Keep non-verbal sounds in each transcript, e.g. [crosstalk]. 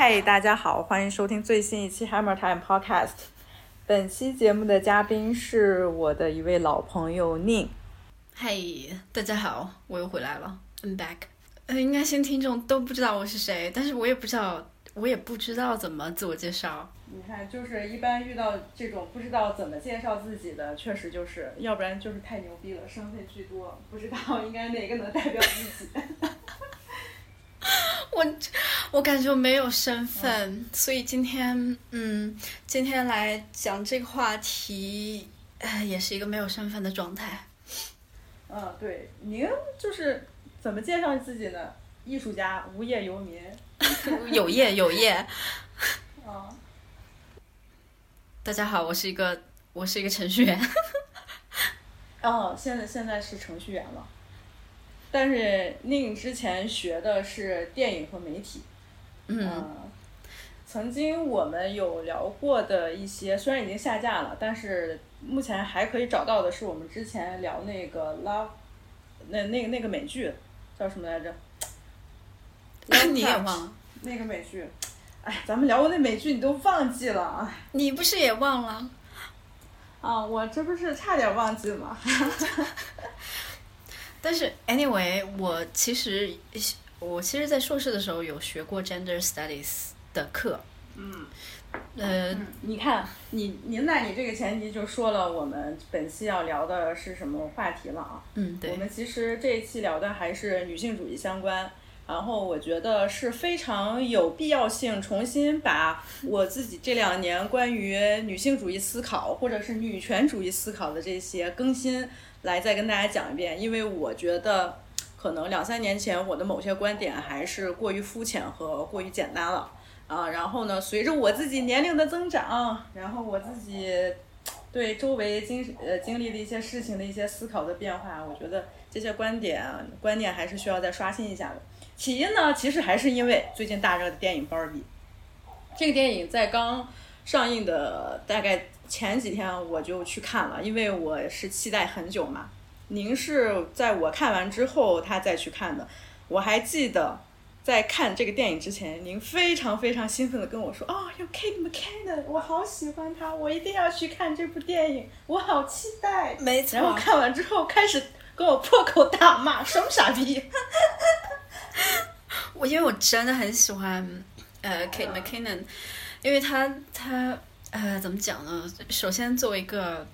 嗨，大家好，欢迎收听最新一期 Hammer Time Podcast。本期节目的嘉宾是我的一位老朋友宁。嘿，大家好，我又回来了，I'm back。呃，应该新听众都不知道我是谁，但是我也不知道，我也不知道怎么自我介绍。你看，就是一般遇到这种不知道怎么介绍自己的，确实就是要不然就是太牛逼了，身份巨多，不知道应该哪个能代表自己。[laughs] 我我感觉我没有身份，所以今天嗯，今天来讲这个话题，呃，也是一个没有身份的状态。嗯，对，您就是怎么介绍自己呢？艺术家、无业游民、[laughs] 有业有业。啊，大家好，我是一个我是一个程序员。哦，现在现在是程序员了。但是宁之前学的是电影和媒体，嗯，曾经我们有聊过的一些，虽然已经下架了，但是目前还可以找到的是我们之前聊那个《Love》，那那个那个美剧叫什么来着？[coughs] 你也忘了那个美剧？哎，咱们聊过那美剧，你都忘记了？哎，你不是也忘了？啊，我这不是差点忘记吗？[laughs] 但是，anyway，我其实我其实，在硕士的时候有学过 gender studies 的课。嗯。呃，你看，你您在你这个前提就说了，我们本期要聊的是什么话题了啊？嗯，对。我们其实这一期聊的还是女性主义相关，然后我觉得是非常有必要性，重新把我自己这两年关于女性主义思考或者是女权主义思考的这些更新。来再跟大家讲一遍，因为我觉得可能两三年前我的某些观点还是过于肤浅和过于简单了啊。然后呢，随着我自己年龄的增长，然后我自己对周围经呃经历的一些事情的一些思考的变化，我觉得这些观点观念还是需要再刷新一下的。起因呢，其实还是因为最近大热的电影《芭比》，这个电影在刚上映的大概。前几天我就去看了，因为我是期待很久嘛。您是在我看完之后他再去看的。我还记得在看这个电影之前，您非常非常兴奋的跟我说：“哦，有 Kate McKinnon，我好喜欢他，我一定要去看这部电影，我好期待。”没错。然后看完之后开始跟我破口大骂，什么傻逼！[laughs] 我因为我真的很喜欢呃 Kate McKinnon，因为他他。呃，怎么讲呢？首先，作为一个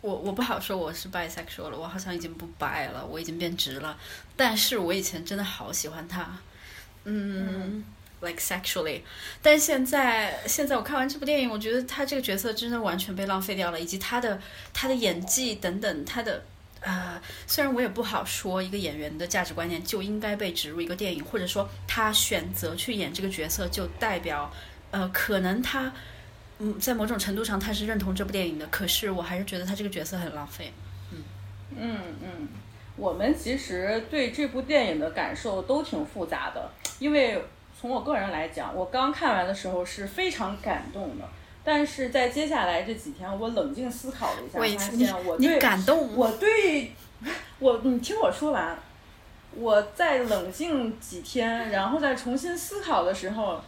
我，我不好说我是 bisexual 了，我好像已经不 bi 了，我已经变直了。但是我以前真的好喜欢他，嗯，like sexually。但是现在，现在我看完这部电影，我觉得他这个角色真的完全被浪费掉了，以及他的他的演技等等，他的呃，虽然我也不好说一个演员的价值观念就应该被植入一个电影，或者说他选择去演这个角色就代表呃，可能他。嗯，在某种程度上，他是认同这部电影的，可是我还是觉得他这个角色很浪费。嗯嗯嗯，我们其实对这部电影的感受都挺复杂的，因为从我个人来讲，我刚看完的时候是非常感动的，但是在接下来这几天，我冷静思考了一下，发现我对感动，我对我，你听我说完，我在冷静几天，然后再重新思考的时候。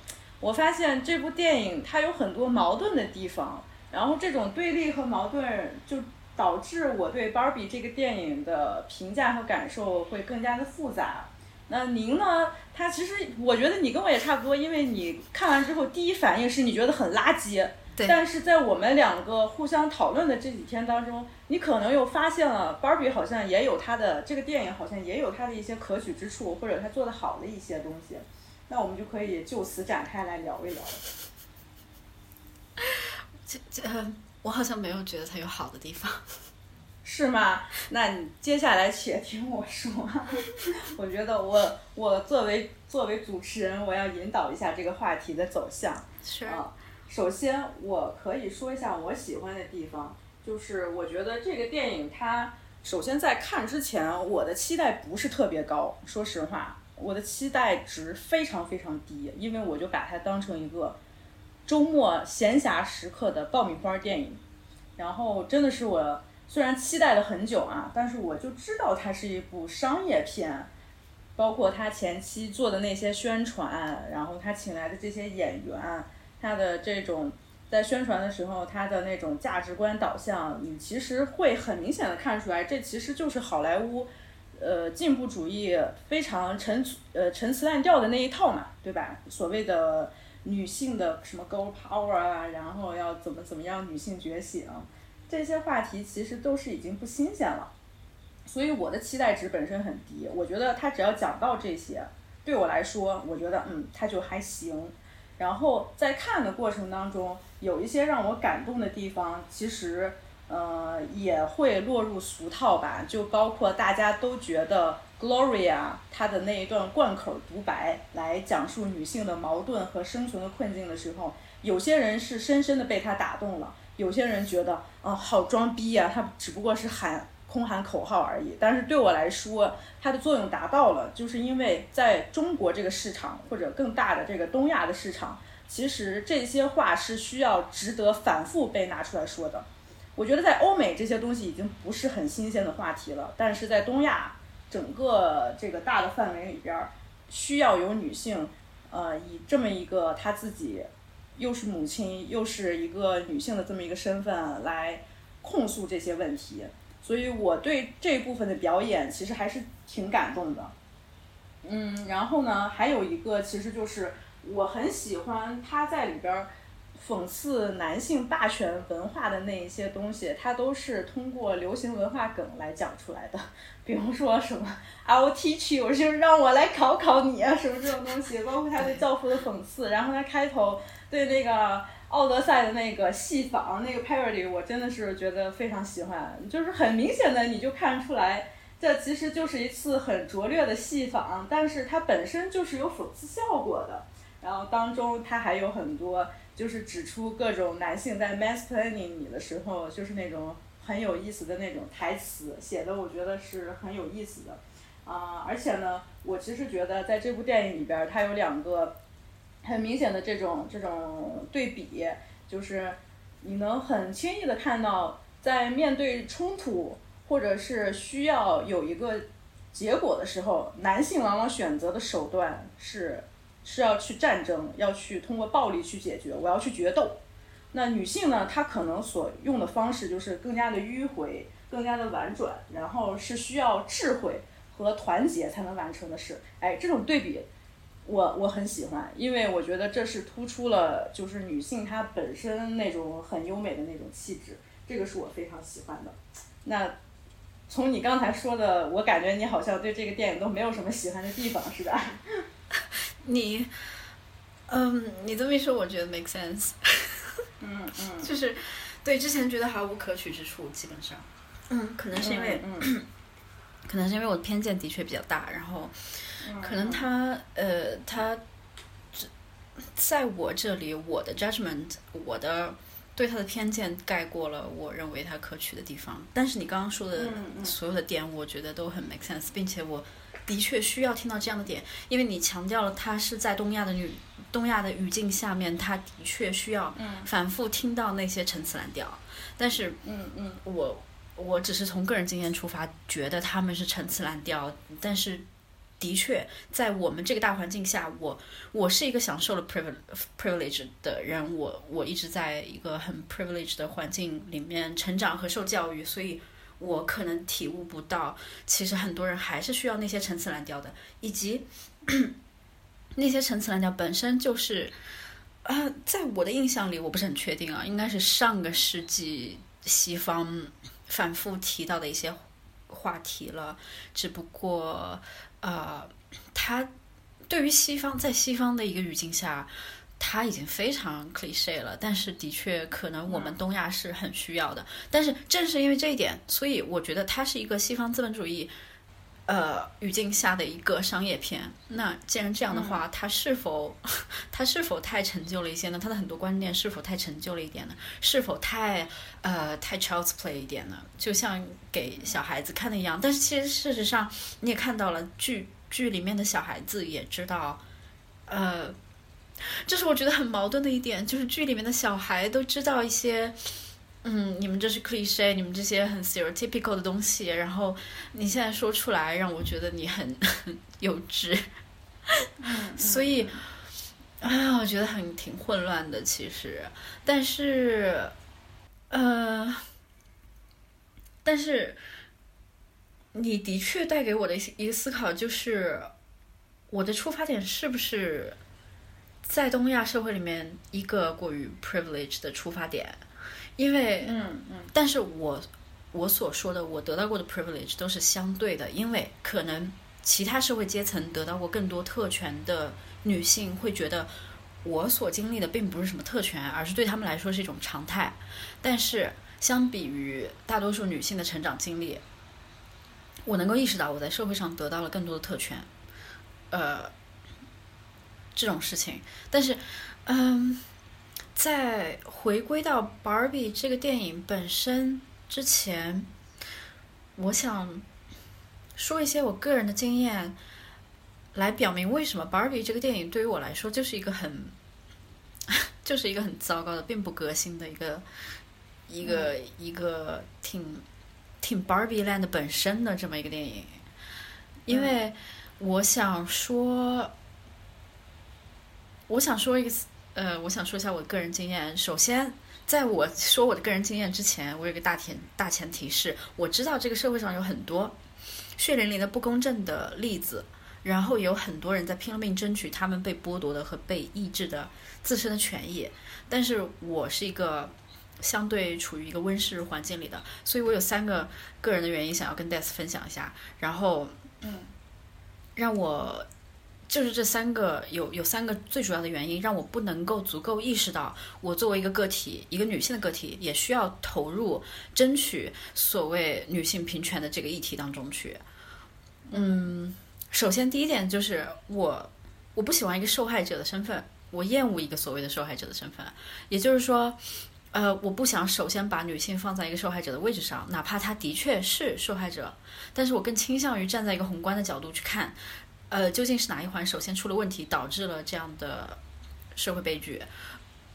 我发现这部电影它有很多矛盾的地方，然后这种对立和矛盾就导致我对芭比这个电影的评价和感受会更加的复杂。那您呢？他其实我觉得你跟我也差不多，因为你看完之后第一反应是你觉得很垃圾。对。但是在我们两个互相讨论的这几天当中，你可能又发现了芭比好像也有它的这个电影好像也有它的一些可取之处，或者它做的好的一些东西。那我们就可以就此展开来聊一聊。[laughs] 这这，我好像没有觉得它有好的地方，[laughs] 是吗？那你接下来且听我说。[laughs] 我觉得我我作为作为主持人，我要引导一下这个话题的走向。是啊，首先我可以说一下我喜欢的地方，就是我觉得这个电影它首先在看之前，我的期待不是特别高，说实话。我的期待值非常非常低，因为我就把它当成一个周末闲暇时刻的爆米花电影。然后真的是我虽然期待了很久啊，但是我就知道它是一部商业片。包括他前期做的那些宣传，然后他请来的这些演员，他的这种在宣传的时候他的那种价值观导向，你其实会很明显的看出来，这其实就是好莱坞，呃，进步主义非常陈呃陈词滥调的那一套嘛，对吧？所谓的女性的什么 girl power 啊，然后要怎么怎么样女性觉醒，这些话题其实都是已经不新鲜了。所以我的期待值本身很低，我觉得他只要讲到这些，对我来说，我觉得嗯，他就还行。然后在看的过程当中，有一些让我感动的地方，其实呃也会落入俗套吧。就包括大家都觉得 Gloria 她的那一段贯口独白来讲述女性的矛盾和生存的困境的时候，有些人是深深的被她打动了，有些人觉得啊好装逼呀，她只不过是喊。空喊口号而已，但是对我来说，它的作用达到了，就是因为在中国这个市场或者更大的这个东亚的市场，其实这些话是需要值得反复被拿出来说的。我觉得在欧美这些东西已经不是很新鲜的话题了，但是在东亚整个这个大的范围里边，需要有女性，呃，以这么一个她自己又是母亲又是一个女性的这么一个身份来控诉这些问题。所以我对这部分的表演其实还是挺感动的，嗯，然后呢，还有一个其实就是我很喜欢她在里边儿讽刺男性霸权文化的那一些东西，它都是通过流行文化梗来讲出来的，比如说什么 I'll teach you，就是让我来考考你啊，什么这种东西，包括他对教父的讽刺，然后他开头对那个。奥德赛的那个戏仿，那个 parody，我真的是觉得非常喜欢，就是很明显的，你就看出来，这其实就是一次很拙劣的戏仿，但是它本身就是有讽刺效果的。然后当中它还有很多，就是指出各种男性在 masplaining 你的时候，就是那种很有意思的那种台词，写的我觉得是很有意思的。啊，而且呢，我其实觉得在这部电影里边，它有两个。很明显的这种这种对比，就是你能很轻易的看到，在面对冲突或者是需要有一个结果的时候，男性往往选择的手段是是要去战争，要去通过暴力去解决，我要去决斗。那女性呢，她可能所用的方式就是更加的迂回，更加的婉转，然后是需要智慧和团结才能完成的事。哎，这种对比。我我很喜欢，因为我觉得这是突出了就是女性她本身那种很优美的那种气质，这个是我非常喜欢的。那从你刚才说的，我感觉你好像对这个电影都没有什么喜欢的地方，是吧？[laughs] 你，嗯，你这么一说，我觉得 make sense。[laughs] 嗯嗯。就是对之前觉得毫无可取之处，基本上，嗯，可能是因为，可能是因为我的偏见的确比较大，然后。可能他呃，他在我这里，我的 judgment，我的对他的偏见盖过了我认为他可取的地方。但是你刚刚说的所有的点，我觉得都很 make sense，并且我的确需要听到这样的点，因为你强调了他是在东亚的女东亚的语境下面，他的确需要反复听到那些陈词滥调。但是，嗯嗯，我我只是从个人经验出发，觉得他们是陈词滥调，但是。的确，在我们这个大环境下，我我是一个享受了 privilege privilege 的人，我我一直在一个很 privilege 的环境里面成长和受教育，所以我可能体悟不到，其实很多人还是需要那些陈词滥调的，以及 [clears throat] 那些陈词滥调本身就是，啊，在我的印象里，我不是很确定啊，应该是上个世纪西方反复提到的一些话题了，只不过。呃，他对于西方，在西方的一个语境下，他已经非常 cliche 了。但是，的确，可能我们东亚是很需要的。但是，正是因为这一点，所以我觉得它是一个西方资本主义呃语境下的一个商业片。那既然这样的话，它是否 [laughs] 它是否太陈旧了一些呢？它的很多观念是否太陈旧了一点呢？是否太呃太 child's play 一点呢？就像。给小孩子看的一样，但是其实事实上你也看到了，剧剧里面的小孩子也知道，呃，这是我觉得很矛盾的一点，就是剧里面的小孩都知道一些嗯，你们这是 cliche，你们这些很 stereotypical 的东西，然后你现在说出来，让我觉得你很幼稚，[laughs] 所以啊，我觉得很挺混乱的，其实，但是，呃，但是。你的确带给我的一个思考就是，我的出发点是不是在东亚社会里面一个过于 privilege 的出发点？因为，嗯嗯，但是我我所说的我得到过的 privilege 都是相对的，因为可能其他社会阶层得到过更多特权的女性会觉得我所经历的并不是什么特权，而是对他们来说是一种常态。但是相比于大多数女性的成长经历。我能够意识到我在社会上得到了更多的特权，呃，这种事情。但是，嗯，在回归到《Barbie》这个电影本身之前，我想说一些我个人的经验，来表明为什么《Barbie》这个电影对于我来说就是一个很，[laughs] 就是一个很糟糕的，并不革新的一个一个一个挺。挺 Barbie Land 本身的这么一个电影，因为我想说，我想说一个呃，我想说一下我的个人经验。首先，在我说我的个人经验之前，我有个大前大前提是，我知道这个社会上有很多血淋淋的不公正的例子，然后有很多人在拼了命争取他们被剥夺的和被抑制的自身的权益。但是我是一个。相对处于一个温室环境里的，所以我有三个个人的原因想要跟 Death 分享一下，然后，嗯，让我就是这三个有有三个最主要的原因，让我不能够足够意识到，我作为一个个体，一个女性的个体，也需要投入争取所谓女性平权的这个议题当中去。嗯，首先第一点就是我我不喜欢一个受害者的身份，我厌恶一个所谓的受害者的身份，也就是说。呃，我不想首先把女性放在一个受害者的位置上，哪怕她的确是受害者，但是我更倾向于站在一个宏观的角度去看，呃，究竟是哪一环首先出了问题，导致了这样的社会悲剧。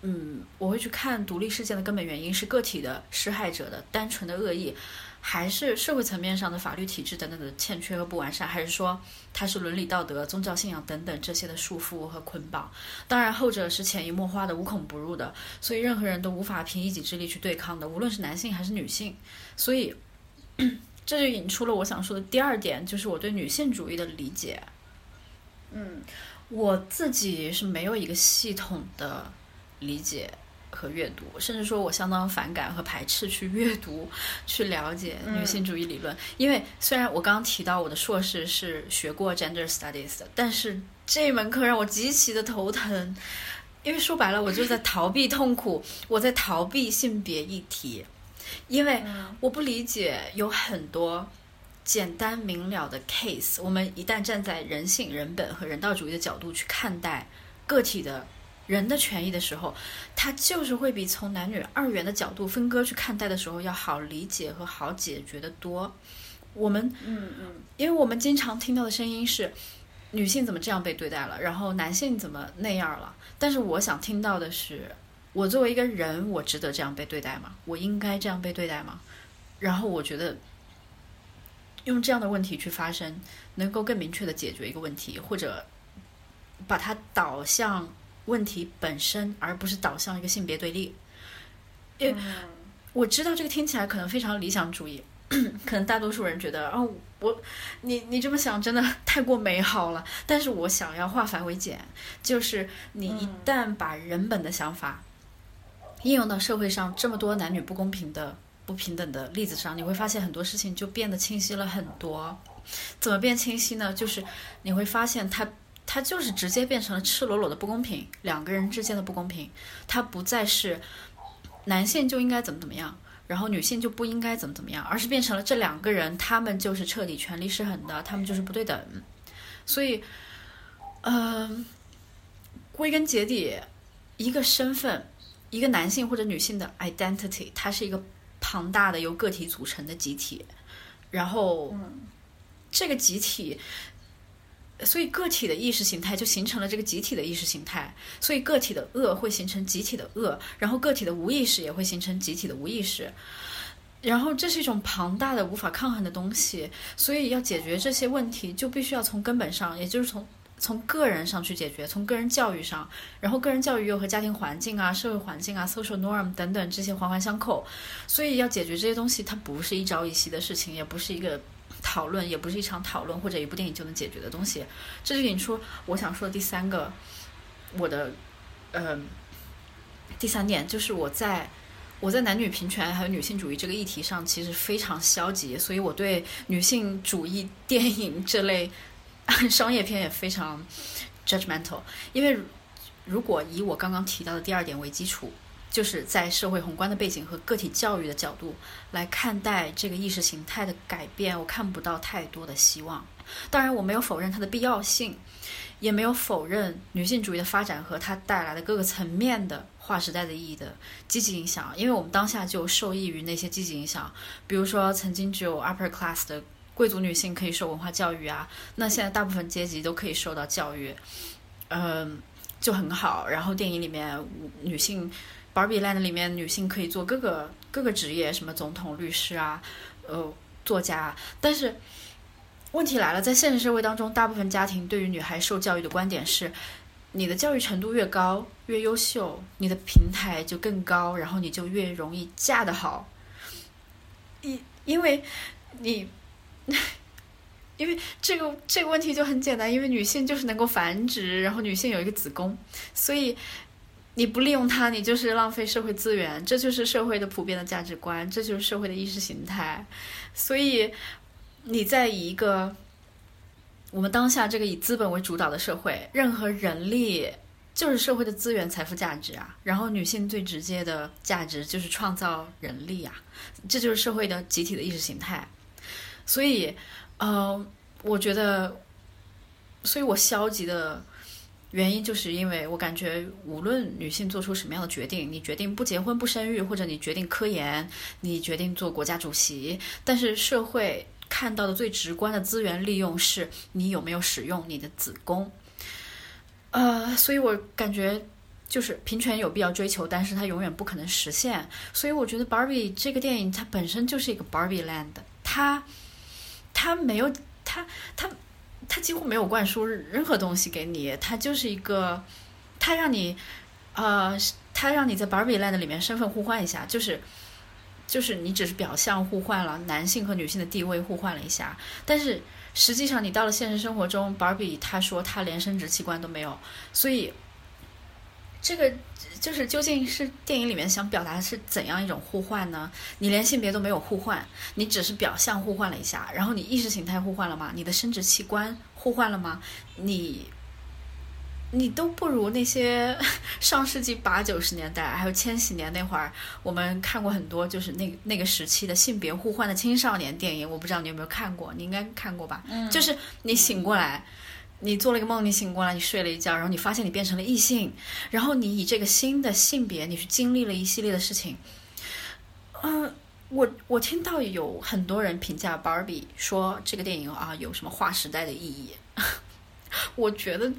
嗯，我会去看独立事件的根本原因是个体的施害者的单纯的恶意。还是社会层面上的法律体制等等的欠缺和不完善，还是说它是伦理道德、宗教信仰等等这些的束缚和捆绑？当然，后者是潜移默化的、无孔不入的，所以任何人都无法凭一己之力去对抗的，无论是男性还是女性。所以，[clears throat] 这就引出了我想说的第二点，就是我对女性主义的理解。嗯，我自己是没有一个系统的理解。和阅读，甚至说我相当反感和排斥去阅读、去了解女性主义理论。因为虽然我刚刚提到我的硕士是学过 gender studies 的，但是这门课让我极其的头疼。因为说白了，我就在逃避痛苦，我在逃避性别议题。因为我不理解有很多简单明了的 case，我们一旦站在人性、人本和人道主义的角度去看待个体的。人的权益的时候，它就是会比从男女二元的角度分割去看待的时候要好理解和好解决的多。我们，嗯嗯，因为我们经常听到的声音是，女性怎么这样被对待了，然后男性怎么那样了。但是我想听到的是，我作为一个人，我值得这样被对待吗？我应该这样被对待吗？然后我觉得，用这样的问题去发声，能够更明确的解决一个问题，或者把它导向。问题本身，而不是导向一个性别对立。因为我知道这个听起来可能非常理想主义，[clears throat] 可能大多数人觉得，哦，我你你这么想真的 [laughs] 太过美好了。但是我想要化繁为简，就是你一旦把人本的想法应用到社会上这么多男女不公平的不平等的例子上，你会发现很多事情就变得清晰了很多。怎么变清晰呢？就是你会发现它。它就是直接变成了赤裸裸的不公平，两个人之间的不公平，它不再是男性就应该怎么怎么样，然后女性就不应该怎么怎么样，而是变成了这两个人他们就是彻底权力失衡的，他们就是不对等。所以，嗯，归根结底，一个身份，一个男性或者女性的 identity，它是一个庞大的由个体组成的集体，然后这个集体。所以个体的意识形态就形成了这个集体的意识形态，所以个体的恶会形成集体的恶，然后个体的无意识也会形成集体的无意识，然后这是一种庞大的无法抗衡的东西，所以要解决这些问题，就必须要从根本上，也就是从从个人上去解决，从个人教育上，然后个人教育又和家庭环境啊、社会环境啊、social norm 等等这些环环相扣，所以要解决这些东西，它不是一朝一夕的事情，也不是一个。讨论也不是一场讨论或者一部电影就能解决的东西，这就引出我想说的第三个，我的，呃，第三点就是我在我在男女平权还有女性主义这个议题上其实非常消极，所以我对女性主义电影这类 [laughs] 商业片也非常 judgmental，因为如果以我刚刚提到的第二点为基础。就是在社会宏观的背景和个体教育的角度来看待这个意识形态的改变，我看不到太多的希望。当然，我没有否认它的必要性，也没有否认女性主义的发展和它带来的各个层面的划时代的意义的积极影响。因为我们当下就受益于那些积极影响，比如说曾经只有 upper class 的贵族女性可以受文化教育啊，那现在大部分阶级都可以受到教育，嗯，就很好。然后电影里面女性。Barbie Land 里面女性可以做各个各个职业，什么总统、律师啊，呃，作家。但是问题来了，在现实社会当中，大部分家庭对于女孩受教育的观点是：你的教育程度越高、越优秀，你的平台就更高，然后你就越容易嫁得好。因因为你，[laughs] 因为这个这个问题就很简单，因为女性就是能够繁殖，然后女性有一个子宫，所以。你不利用它，你就是浪费社会资源，这就是社会的普遍的价值观，这就是社会的意识形态。所以，你在一个我们当下这个以资本为主导的社会，任何人力就是社会的资源、财富价值啊。然后，女性最直接的价值就是创造人力啊，这就是社会的集体的意识形态。所以，呃，我觉得，所以我消极的。原因就是因为我感觉，无论女性做出什么样的决定，你决定不结婚不生育，或者你决定科研，你决定做国家主席，但是社会看到的最直观的资源利用是你有没有使用你的子宫。呃，所以我感觉就是平权有必要追求，但是它永远不可能实现。所以我觉得 Barbie 这个电影它本身就是一个 Barbie Land，它他没有他他。他几乎没有灌输任何东西给你，他就是一个，他让你，呃，他让你在 Barbie Land 里面身份互换一下，就是，就是你只是表象互换了男性和女性的地位互换了一下，但是实际上你到了现实生活中，Barbie 他说他连生殖器官都没有，所以。这个就是究竟是电影里面想表达的是怎样一种互换呢？你连性别都没有互换，你只是表象互换了一下，然后你意识形态互换了吗？你的生殖器官互换了吗？你，你都不如那些 [laughs] 上世纪八九十年代还有千禧年那会儿，我们看过很多就是那那个时期的性别互换的青少年电影。我不知道你有没有看过，你应该看过吧？嗯，就是你醒过来。你做了一个梦，你醒过来，你睡了一觉，然后你发现你变成了异性，然后你以这个新的性别，你去经历了一系列的事情。嗯，我我听到有很多人评价 Barbie 说这个电影啊有什么划时代的意义。[laughs] 我觉得，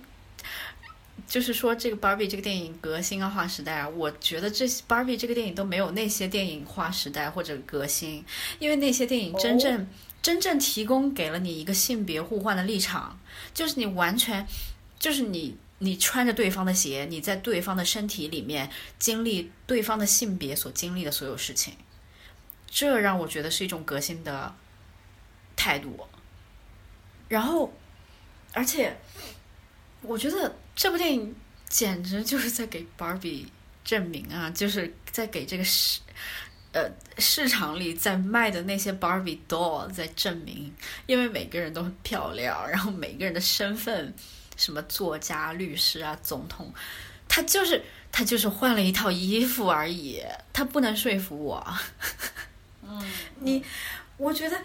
就是说这个 Barbie 这个电影革新啊划时代啊，我觉得这 Barbie 这个电影都没有那些电影划时代或者革新，因为那些电影真正。真正提供给了你一个性别互换的立场，就是你完全，就是你你穿着对方的鞋，你在对方的身体里面经历对方的性别所经历的所有事情，这让我觉得是一种革新的态度。然后，而且，我觉得这部电影简直就是在给 Barbie 证明啊，就是在给这个世。呃，市场里在卖的那些 Barbie doll 在证明，因为每个人都很漂亮，然后每个人的身份，什么作家、律师啊、总统，他就是他就是换了一套衣服而已，他不能说服我。嗯，[laughs] 你，我觉得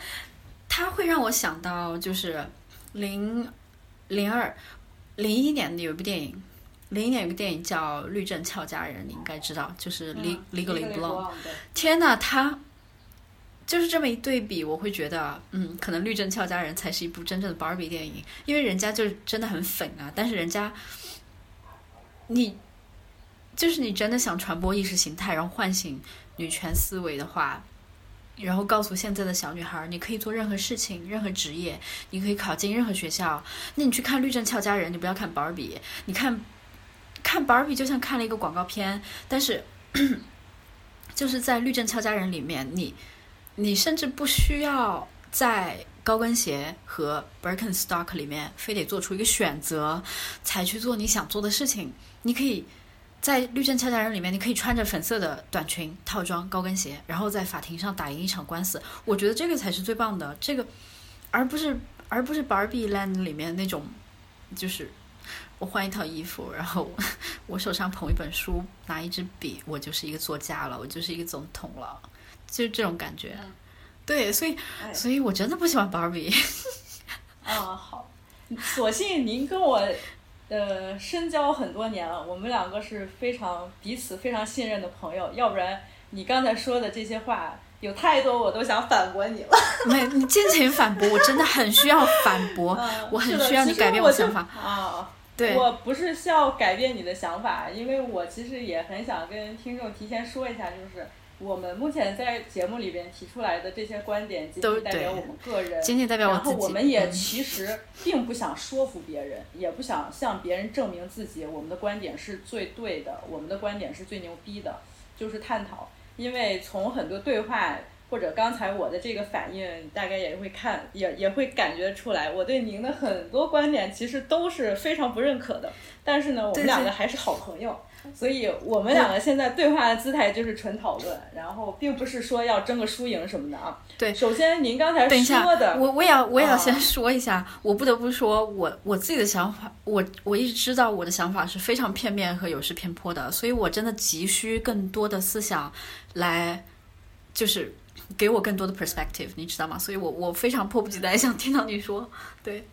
他会让我想到就是零零二零一年的有一部电影。零一年有个电影叫《律政俏佳人》，你应该知道，就是《Legally Blonde》。天呐，他就是这么一对比，我会觉得，嗯，可能《律政俏佳人》才是一部真正的 Barbie 电影，因为人家就是真的很粉啊。但是人家，你就是你真的想传播意识形态，然后唤醒女权思维的话，然后告诉现在的小女孩，你可以做任何事情，任何职业，你可以考进任何学校。那你去看《律政俏佳人》，你不要看 Barbie，你看看 Barbie 就像看了一个广告片，但是就是在《律政俏佳人》里面，你。你甚至不需要在高跟鞋和 Birkenstock 里面非得做出一个选择，才去做你想做的事情。你可以在《律政俏佳人》里面，你可以穿着粉色的短裙、套装、高跟鞋，然后在法庭上打赢一场官司。我觉得这个才是最棒的，这个而不是而不是 Barbie Land 里面那种，就是我换一套衣服，然后 [laughs] 我手上捧一本书，拿一支笔，我就是一个作家了，我就是一个总统了。就是这种感觉，对，所以，所以我真的不喜欢芭比。啊，[laughs] 好，所幸您跟我，呃，深交很多年了，我们两个是非常彼此非常信任的朋友，要不然你刚才说的这些话有太多我都想反驳你了。[laughs] 没，你尽情反驳，我真的很需要反驳，我很需要你改变我想法。啊，对，我不是需要改变你的想法，因为我其实也很想跟听众提前说一下，就是。我们目前在节目里边提出来的这些观点，仅仅代表我们个人，仅仅代表我自己。然后我们也其实并不想说服别人，也不想向别人证明自己我们的观点是最对的，我们的观点是最牛逼的，就是探讨。因为从很多对话或者刚才我的这个反应，大概也会看，也也会感觉出来，我对您的很多观点其实都是非常不认可的。但是呢，我们两个还是好朋友。所以我们两个现在对话的姿态就是纯讨论，然后并不是说要争个输赢什么的啊。对，首先您刚才说的，我我也要我也要先说一下，我不得不说，我我自己的想法，我我一直知道我的想法是非常片面和有失偏颇的，所以我真的急需更多的思想来，就是给我更多的 perspective，你知道吗？所以我我非常迫不及待想听到你说，对，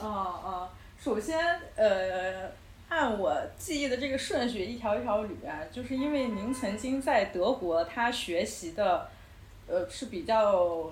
哦哦，首先呃。按我记忆的这个顺序一条一条捋啊，就是因为您曾经在德国，他学习的，呃是比较，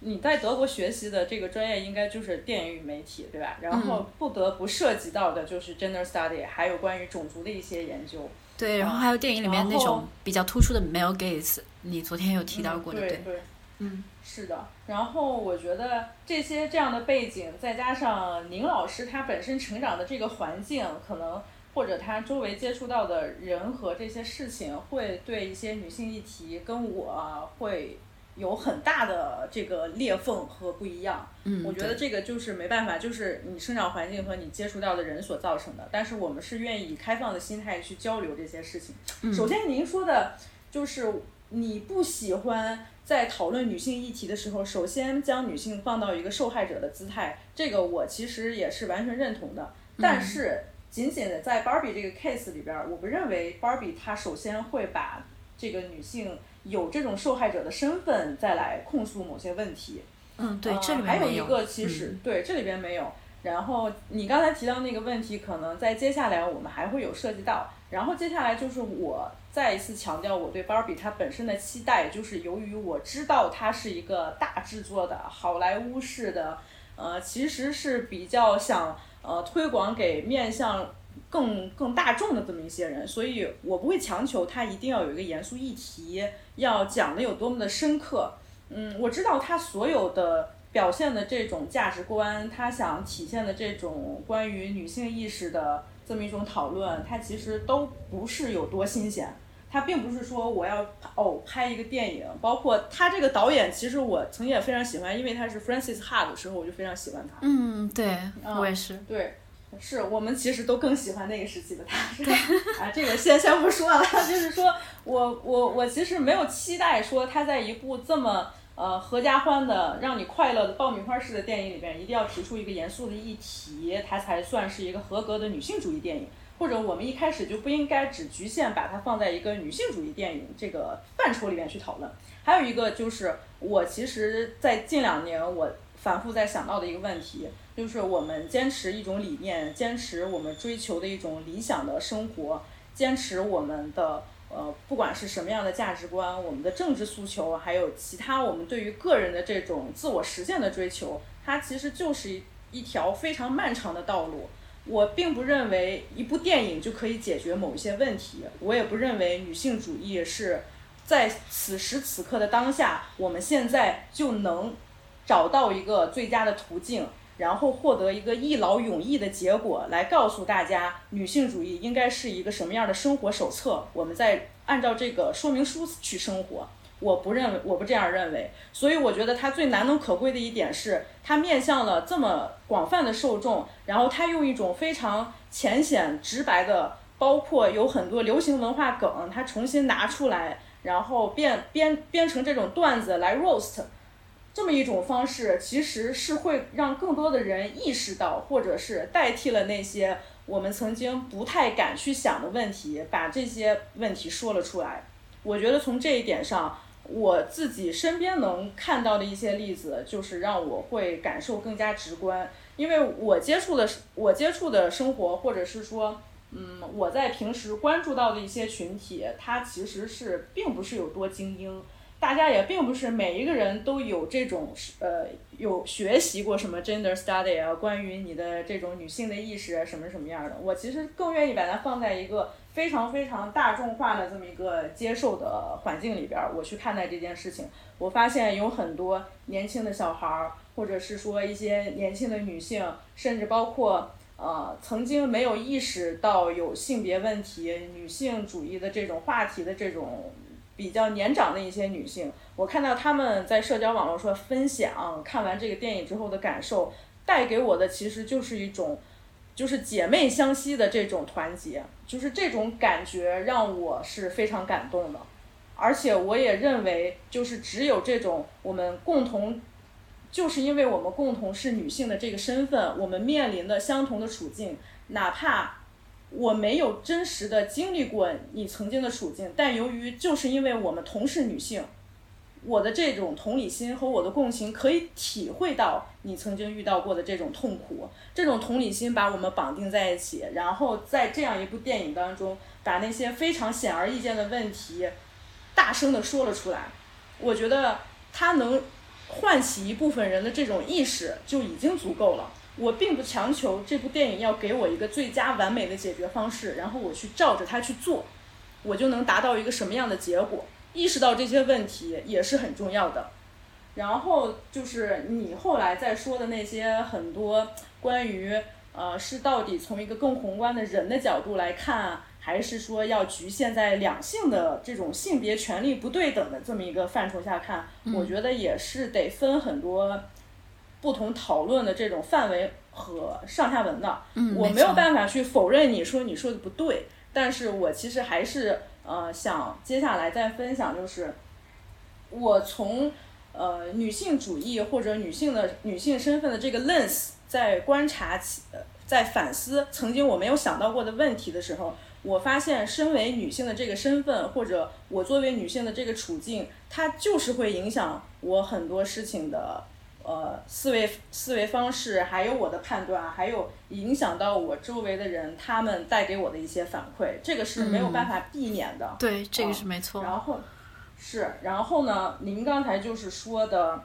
你在德国学习的这个专业应该就是电影与媒体，对吧？然后不得不涉及到的就是 gender study，还有关于种族的一些研究。对，然后还有电影里面那种比较突出的 male gaze，你昨天有提到过的，对对。嗯，是的。然后我觉得这些这样的背景，再加上宁老师他本身成长的这个环境，可能或者他周围接触到的人和这些事情，会对一些女性议题跟我会有很大的这个裂缝和不一样。嗯，我觉得这个就是没办法，就是你生长环境和你接触到的人所造成的。但是我们是愿意以开放的心态去交流这些事情。首先您说的就是你不喜欢。在讨论女性议题的时候，首先将女性放到一个受害者的姿态，这个我其实也是完全认同的。但是，仅仅的在 Barbie 这个 case 里边，我不认为 Barbie 她首先会把这个女性有这种受害者的身份再来控诉某些问题。嗯，对，这里面还有一个，其实对这里边没有。然后你刚才提到那个问题，可能在接下来我们还会有涉及到。然后接下来就是我再一次强调我对芭比它本身的期待，就是由于我知道它是一个大制作的好莱坞式的，呃，其实是比较想呃推广给面向更更大众的这么一些人，所以我不会强求它一定要有一个严肃议题，要讲的有多么的深刻。嗯，我知道它所有的表现的这种价值观，它想体现的这种关于女性意识的。这么一种讨论，它其实都不是有多新鲜。它并不是说我要哦拍一个电影，包括他这个导演，其实我曾经也非常喜欢，因为他是 Francis Ha 的时候，我就非常喜欢他。嗯，对，我也是。对，是我们其实都更喜欢那个时期的他。啊，这个先先不说了，[laughs] 就是说我我我其实没有期待说他在一部这么。呃，合家欢的让你快乐的爆米花式的电影里边，一定要提出一个严肃的议题，它才算是一个合格的女性主义电影。或者我们一开始就不应该只局限把它放在一个女性主义电影这个范畴里面去讨论。还有一个就是，我其实，在近两年我反复在想到的一个问题，就是我们坚持一种理念，坚持我们追求的一种理想的生活，坚持我们的。呃，不管是什么样的价值观，我们的政治诉求，还有其他我们对于个人的这种自我实现的追求，它其实就是一一条非常漫长的道路。我并不认为一部电影就可以解决某一些问题，我也不认为女性主义是在此时此刻的当下，我们现在就能找到一个最佳的途径。然后获得一个一劳永逸的结果，来告诉大家女性主义应该是一个什么样的生活手册，我们再按照这个说明书去生活。我不认为，我不这样认为。所以我觉得它最难能可贵的一点是，它面向了这么广泛的受众，然后它用一种非常浅显直白的，包括有很多流行文化梗，它重新拿出来，然后变编编成这种段子来 roast。这么一种方式，其实是会让更多的人意识到，或者是代替了那些我们曾经不太敢去想的问题，把这些问题说了出来。我觉得从这一点上，我自己身边能看到的一些例子，就是让我会感受更加直观。因为我接触的，我接触的生活，或者是说，嗯，我在平时关注到的一些群体，它其实是并不是有多精英。大家也并不是每一个人都有这种呃有学习过什么 gender study 啊，关于你的这种女性的意识什么什么样的。我其实更愿意把它放在一个非常非常大众化的这么一个接受的环境里边，我去看待这件事情。我发现有很多年轻的小孩儿，或者是说一些年轻的女性，甚至包括呃曾经没有意识到有性别问题、女性主义的这种话题的这种。比较年长的一些女性，我看到她们在社交网络上分享看完这个电影之后的感受，带给我的其实就是一种，就是姐妹相惜的这种团结，就是这种感觉让我是非常感动的，而且我也认为，就是只有这种我们共同，就是因为我们共同是女性的这个身份，我们面临的相同的处境，哪怕。我没有真实的经历过你曾经的处境，但由于就是因为我们同是女性，我的这种同理心和我的共情可以体会到你曾经遇到过的这种痛苦，这种同理心把我们绑定在一起，然后在这样一部电影当中，把那些非常显而易见的问题，大声的说了出来，我觉得它能唤起一部分人的这种意识就已经足够了。我并不强求这部电影要给我一个最佳完美的解决方式，然后我去照着它去做，我就能达到一个什么样的结果。意识到这些问题也是很重要的。然后就是你后来在说的那些很多关于呃是到底从一个更宏观的人的角度来看，还是说要局限在两性的这种性别权利不对等的这么一个范畴下看，我觉得也是得分很多。不同讨论的这种范围和上下文的，我没有办法去否认你说你说的不对，但是我其实还是呃想接下来再分享，就是我从呃女性主义或者女性的女性身份的这个 lens 在观察呃在反思曾经我没有想到过的问题的时候，我发现身为女性的这个身份或者我作为女性的这个处境，它就是会影响我很多事情的。呃，思维思维方式，还有我的判断，还有影响到我周围的人，他们带给我的一些反馈，这个是没有办法避免的。对，这个是没错。然后是，然后呢？您刚才就是说的，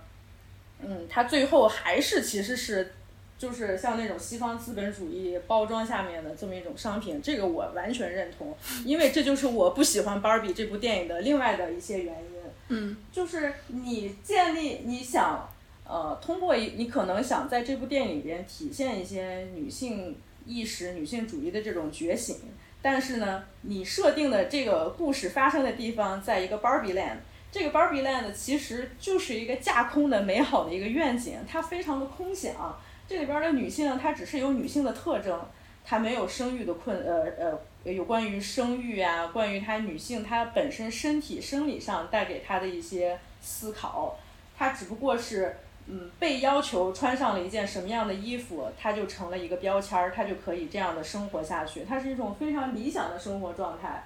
嗯，他最后还是其实是，就是像那种西方资本主义包装下面的这么一种商品，这个我完全认同，[laughs] 因为这就是我不喜欢芭比这部电影的另外的一些原因。嗯，就是你建立你想。呃，通过一，你可能想在这部电影里边体现一些女性意识、女性主义的这种觉醒，但是呢，你设定的这个故事发生的地方在一个 Barbie Land，这个 Barbie Land 其实就是一个架空的美好的一个愿景，它非常的空想。这里边的女性，她只是有女性的特征，她没有生育的困，呃呃，有关于生育啊，关于她女性她本身身体生理上带给她的一些思考，她只不过是。嗯，被要求穿上了一件什么样的衣服，它就成了一个标签儿，它就可以这样的生活下去。它是一种非常理想的生活状态，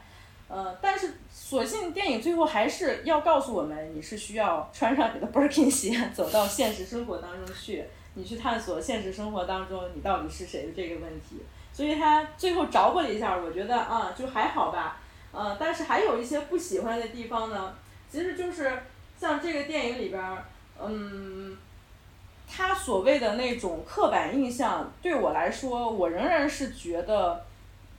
呃，但是所幸电影最后还是要告诉我们，你是需要穿上你的 Birkin 鞋，走到现实生活当中去，你去探索现实生活当中你到底是谁的这个问题。所以他最后着过了一下，我觉得啊，就还好吧。呃，但是还有一些不喜欢的地方呢，其实就是像这个电影里边儿，嗯，他所谓的那种刻板印象，对我来说，我仍然是觉得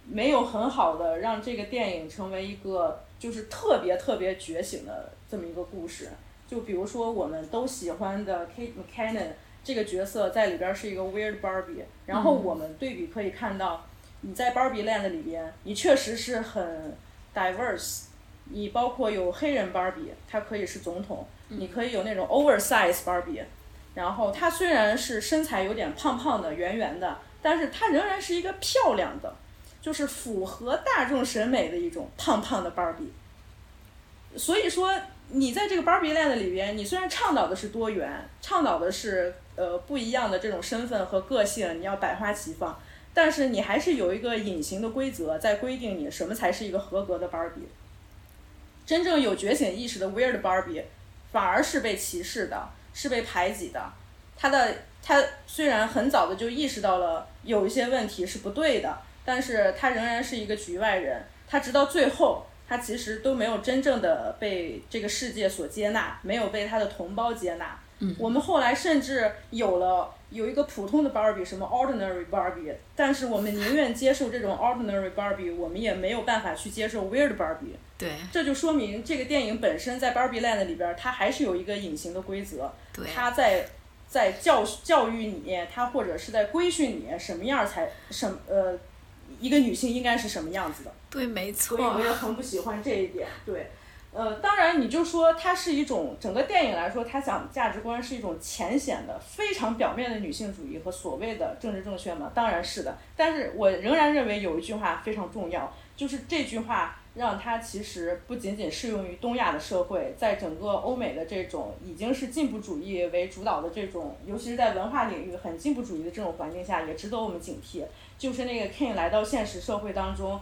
没有很好的让这个电影成为一个就是特别特别觉醒的这么一个故事。就比如说我们都喜欢的 Kate McKinnon 这个角色在里边是一个 Weird Barbie，然后我们对比可以看到，你在 Barbie Land 里边，你确实是很 diverse，你包括有黑人 Barbie，他可以是总统，你可以有那种 oversize Barbie，然后她虽然是身材有点胖胖的、圆圆的，但是她仍然是一个漂亮的，就是符合大众审美的一种胖胖的 Barbie。所以说，你在这个 Barbie Land 里边，你虽然倡导的是多元，倡导的是呃不一样的这种身份和个性，你要百花齐放，但是你还是有一个隐形的规则在规定你什么才是一个合格的 Barbie。真正有觉醒意识的 Weird Barbie，反而是被歧视的，是被排挤的。他的他虽然很早的就意识到了有一些问题是不对的，但是他仍然是一个局外人。他直到最后，他其实都没有真正的被这个世界所接纳，没有被他的同胞接纳。嗯我们后来甚至有了有一个普通的 Barbie，什么 ordinary Barbie，但是我们宁愿接受这种 [laughs] ordinary Barbie，我们也没有办法去接受 weird Barbie。对这就说明这个电影本身在 Barbie Land 里边儿，它还是有一个隐形的规则，对，它在在教教育你，它或者是在规训你什么样儿才什么呃，一个女性应该是什么样子的。对，没所以错我也很不喜欢这一点。对，呃，当然你就说它是一种整个电影来说，它讲价值观是一种浅显的、非常表面的女性主义和所谓的政治正确嘛，当然是的。但是我仍然认为有一句话非常重要，就是这句话让它其实不仅仅适用于东亚的社会，在整个欧美的这种已经是进步主义为主导的这种，尤其是在文化领域很进步主义的这种环境下，也值得我们警惕。就是那个 King 来到现实社会当中。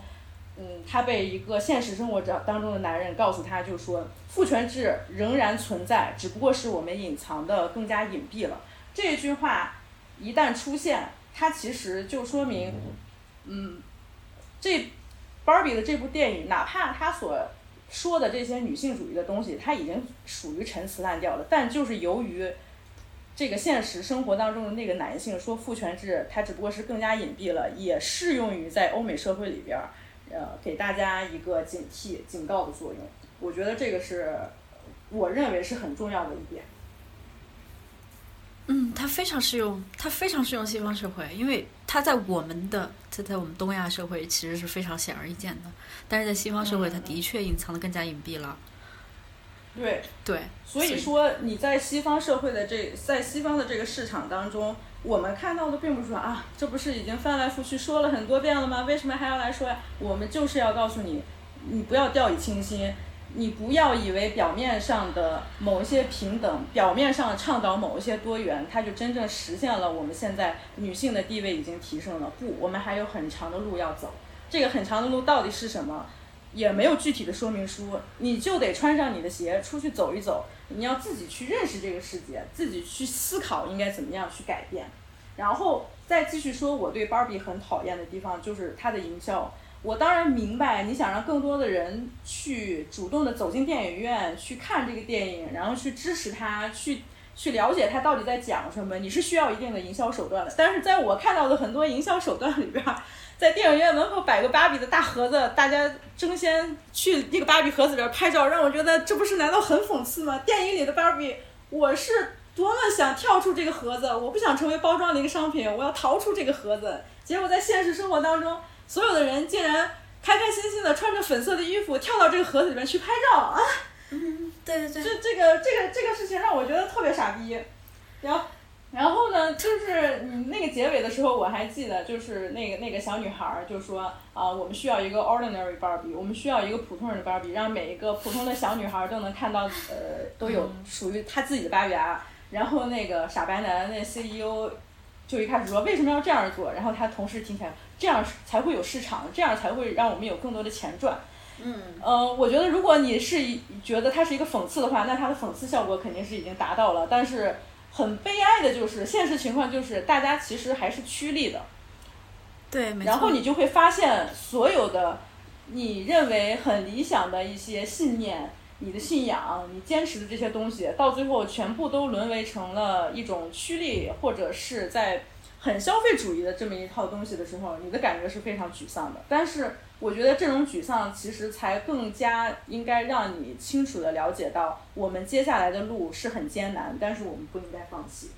嗯，他被一个现实生活当当中的男人告诉他，就说父权制仍然存在，只不过是我们隐藏的更加隐蔽了。这句话一旦出现，它其实就说明，嗯，这 Barbie 的这部电影，哪怕他所说的这些女性主义的东西，它已经属于陈词滥调了，但就是由于这个现实生活当中的那个男性说父权制，它只不过是更加隐蔽了，也适用于在欧美社会里边儿。呃，给大家一个警惕、警告的作用。我觉得这个是我认为是很重要的一点。嗯，它非常适用，它非常适用西方社会，因为它在我们的在在我们东亚社会其实是非常显而易见的，但是在西方社会，它的确隐藏的更加隐蔽了。对，对，所以说你在西方社会的这在西方的这个市场当中，我们看到的并不是说啊，这不是已经翻来覆去说了很多遍了吗？为什么还要来说呀？我们就是要告诉你，你不要掉以轻心，你不要以为表面上的某一些平等，表面上倡导某一些多元，它就真正实现了我们现在女性的地位已经提升了。不，我们还有很长的路要走。这个很长的路到底是什么？也没有具体的说明书，你就得穿上你的鞋出去走一走。你要自己去认识这个世界，自己去思考应该怎么样去改变。然后再继续说，我对 Barbie 很讨厌的地方就是它的营销。我当然明白，你想让更多的人去主动的走进电影院去看这个电影，然后去支持它，去去了解它到底在讲什么，你是需要一定的营销手段的。但是在我看到的很多营销手段里边，在电影院门口摆个芭比的大盒子，大家争先去那个芭比盒子里边拍照，让我觉得这不是难道很讽刺吗？电影里的芭比，我是多么想跳出这个盒子，我不想成为包装的一个商品，我要逃出这个盒子。结果在现实生活当中，所有的人竟然开开心心的穿着粉色的衣服跳到这个盒子里面去拍照啊！嗯，对对这对，这个这个这个事情让我觉得特别傻逼。然后，然后呢，就是你那个结尾的时候，我还记得，就是那个那个小女孩儿就说啊、我们需要一个 ordinary Barbie，我们需要一个普通人的 Barbie，让每一个普通的小女孩儿都能看到，呃，都有属于她自己的芭比娃娃。然后那个傻白男那 CEO 就一开始说为什么要这样做，然后他同事听起来这样才会有市场，这样才会让我们有更多的钱赚。嗯，呃，我觉得如果你是一觉得它是一个讽刺的话，那它的讽刺效果肯定是已经达到了。但是很悲哀的就是，现实情况就是大家其实还是趋利的。对。然后你就会发现，所有的你认为很理想的一些信念、你的信仰、你坚持的这些东西，到最后全部都沦为成了一种趋利，或者是在很消费主义的这么一套东西的时候，你的感觉是非常沮丧的。但是，我觉得这种沮丧其实才更加应该让你清楚的了解到，我们接下来的路是很艰难，但是我们不应该放弃。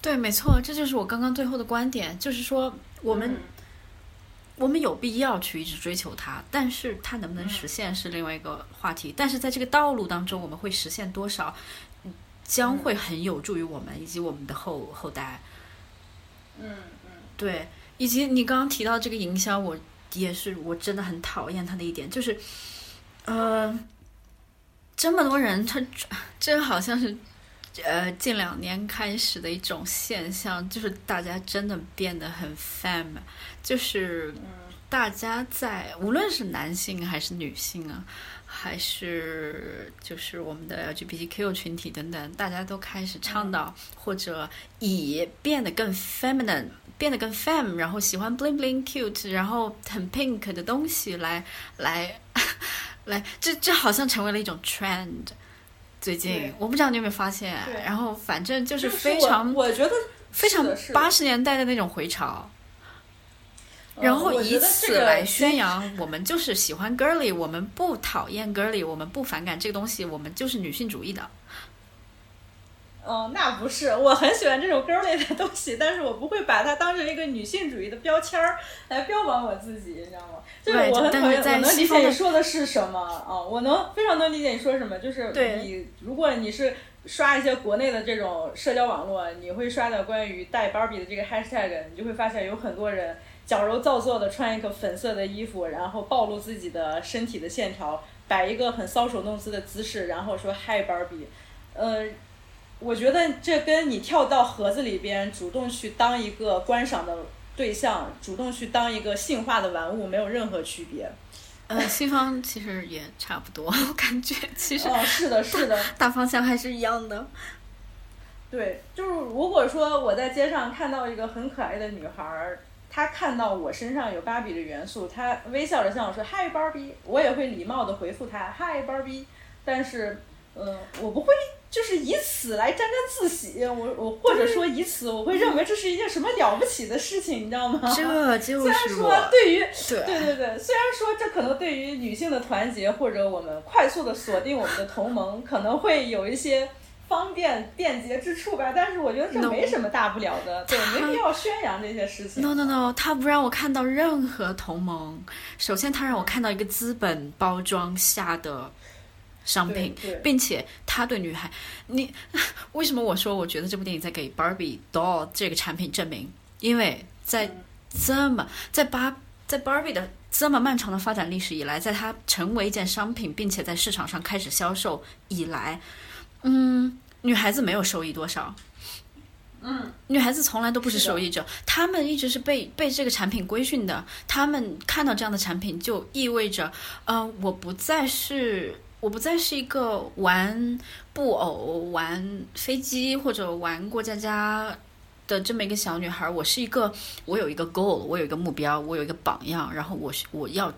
对，没错，这就是我刚刚最后的观点，就是说我们、我们有必要去一直追求它，但是它能不能实现是另外一个话题。但是在这个道路当中，我们会实现多少，将会很有助于我们以及我们的后后代。嗯嗯嗯，对，以及你刚刚提到这个营销，我也是我真的很讨厌他的一点，就是，呃，这么多人，他这好像是。呃，近两年开始的一种现象，就是大家真的变得很 fam，就是大家在无论是男性还是女性啊，还是就是我们的 LGBTQ 群体等等，大家都开始倡导或者以变得更 feminine，变得更 fam，然后喜欢 bling bling cute，然后很 pink 的东西来来来，这这好像成为了一种 trend。最近我不知道你有没有发现，然后反正就是非常，我觉得非常八十年代的那种回潮，然后以此来宣扬我们就是喜欢 girly，我们不讨厌 girly，我们不反感这个东西，我们就是女性主义的。哦，那不是，我很喜欢这种 girly 的东西，但是我不会把它当成一个女性主义的标签儿来标榜我自己，你知道吗？就是我很讨厌，我能理解你说的是什么啊，我能非常能理解你说什么，就是你如果你是刷一些国内的这种社交网络，你会刷到关于带芭比的这个 hashtag，你就会发现有很多人矫揉造作的穿一个粉色的衣服，然后暴露自己的身体的线条，摆一个很搔首弄姿的姿势，然后说嗨芭比，呃，我觉得这跟你跳到盒子里边主动去当一个观赏的。对象主动去当一个性化的玩物，没有任何区别。呃，西方其实也差不多，我感觉其实 [laughs] 哦，是的，是的，[laughs] 大方向还是一样的。对，就是如果说我在街上看到一个很可爱的女孩，她看到我身上有芭比的元素，他微笑着向我说 “Hi Barbie”，我也会礼貌的回复他 “Hi Barbie”，但是，嗯，我不会。就是以此来沾沾自喜，我我或者说以此，我会认为这是一件什么了不起的事情，你知道吗？[laughs] 这就是虽然说对于对对对，虽然说这可能对于女性的团结或者我们快速的锁定我们的同盟，可能会有一些方便便捷之处吧，但是我觉得这没什么大不了的，对，没必要宣扬这些事情。No no no，他不让我看到任何同盟，首先他让我看到一个资本包装下的。商品，并且他对女孩，你 [laughs] 为什么我说我觉得这部电影在给 Barbie doll 这个产品证明？因为在这么在巴在 Barbie 的这么漫长的发展历史以来，在它成为一件商品，并且在市场上开始销售以来，嗯，女孩子没有受益多少。嗯，女孩子从来都不是受益者，她们一直是被被这个产品规训的。她们看到这样的产品，就意味着，呃，我不再是。我不再是一个玩布偶、玩飞机或者玩过家家的这么一个小女孩，我是一个，我有一个 goal，我有一个目标，我有一个榜样，然后我是我要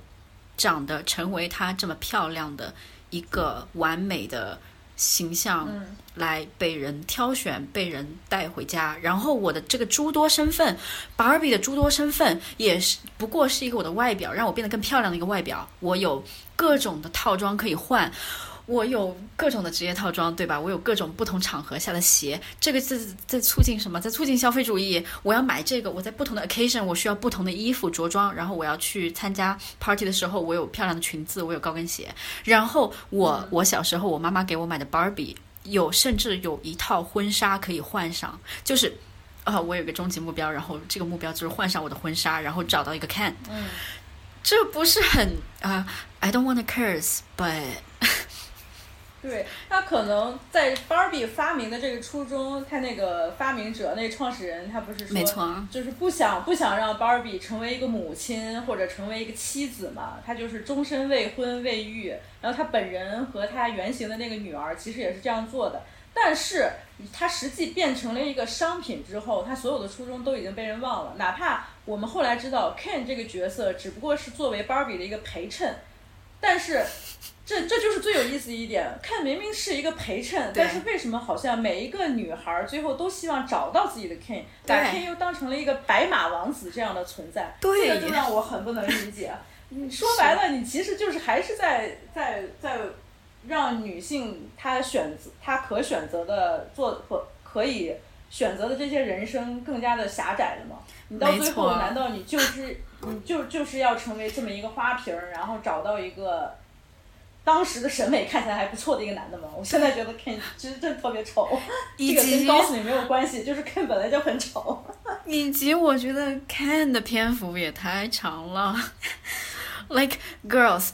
长得成为她这么漂亮的一个完美的形象，来被人挑选、被人带回家。然后我的这个诸多身份，Barbie 的诸多身份，也是不过是一个我的外表，让我变得更漂亮的一个外表。我有。各种的套装可以换，我有各种的职业套装，对吧？我有各种不同场合下的鞋，这个是在促进什么？在促进消费主义。我要买这个，我在不同的 occasion 我需要不同的衣服着装，然后我要去参加 party 的时候，我有漂亮的裙子，我有高跟鞋。然后我我小时候我妈妈给我买的 Barbie 有甚至有一套婚纱可以换上，就是啊，我有个终极目标，然后这个目标就是换上我的婚纱，然后找到一个 can。嗯。这不是很啊？I don't want to curse，but 对他可能在 Barbie 发明的这个初衷，他那个发明者、那创始人，他不是说，就是不想不想让 Barbie 成为一个母亲或者成为一个妻子嘛？他就是终身未婚未育。然后他本人和他原型的那个女儿其实也是这样做的。但是他实际变成了一个商品之后，他所有的初衷都已经被人忘了。哪怕我们后来知道 Ken 这个角色只不过是作为 Barbie 的一个陪衬，但是这这就是最有意思的一点，Ken 明明是一个陪衬，但是为什么好像每一个女孩最后都希望找到自己的 king，把 king 又当成了一个白马王子这样的存在，这个就让我很不能理解。[laughs] 你说白了，你其实就是还是在在在让女性她选择她可选择的做可可以选择的这些人生更加的狭窄了吗？你到最后难道你就是你就就是要成为这么一个花瓶儿，然后找到一个当时的审美看起来还不错的一个男的吗？我现在觉得 Ken 其实真的特别丑，这个跟告诉你没有关系，就是 Ken 本来就很丑。[laughs] 以及我觉得 Ken 的篇幅也太长了，[laughs] like girls。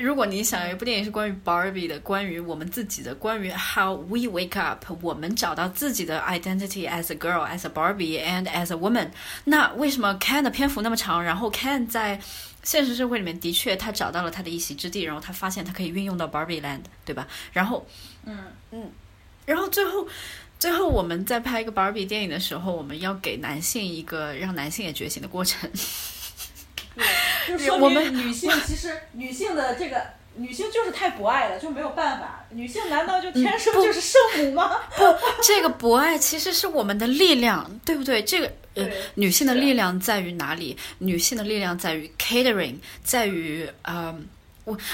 如果你想有一部电影是关于 Barbie 的，关于我们自己的，关于 How we wake up，我们找到自己的 identity as a girl, as a Barbie and as a woman，那为什么 Ken 的篇幅那么长？然后 Ken 在现实社会里面的确他找到了他的一席之地，然后他发现他可以运用到 Barbie Land，对吧？然后，嗯嗯，然后最后，最后我们在拍一个 Barbie 电影的时候，我们要给男性一个让男性也觉醒的过程。就说明女性其实女性的这个女性就是太博爱了，就没有办法。女性难道就天生就是圣母吗？[laughs] 不，这个博爱其实是我们的力量，对不对？这个呃，女性的力量在于哪里？女性的力量在于 catering，在于嗯。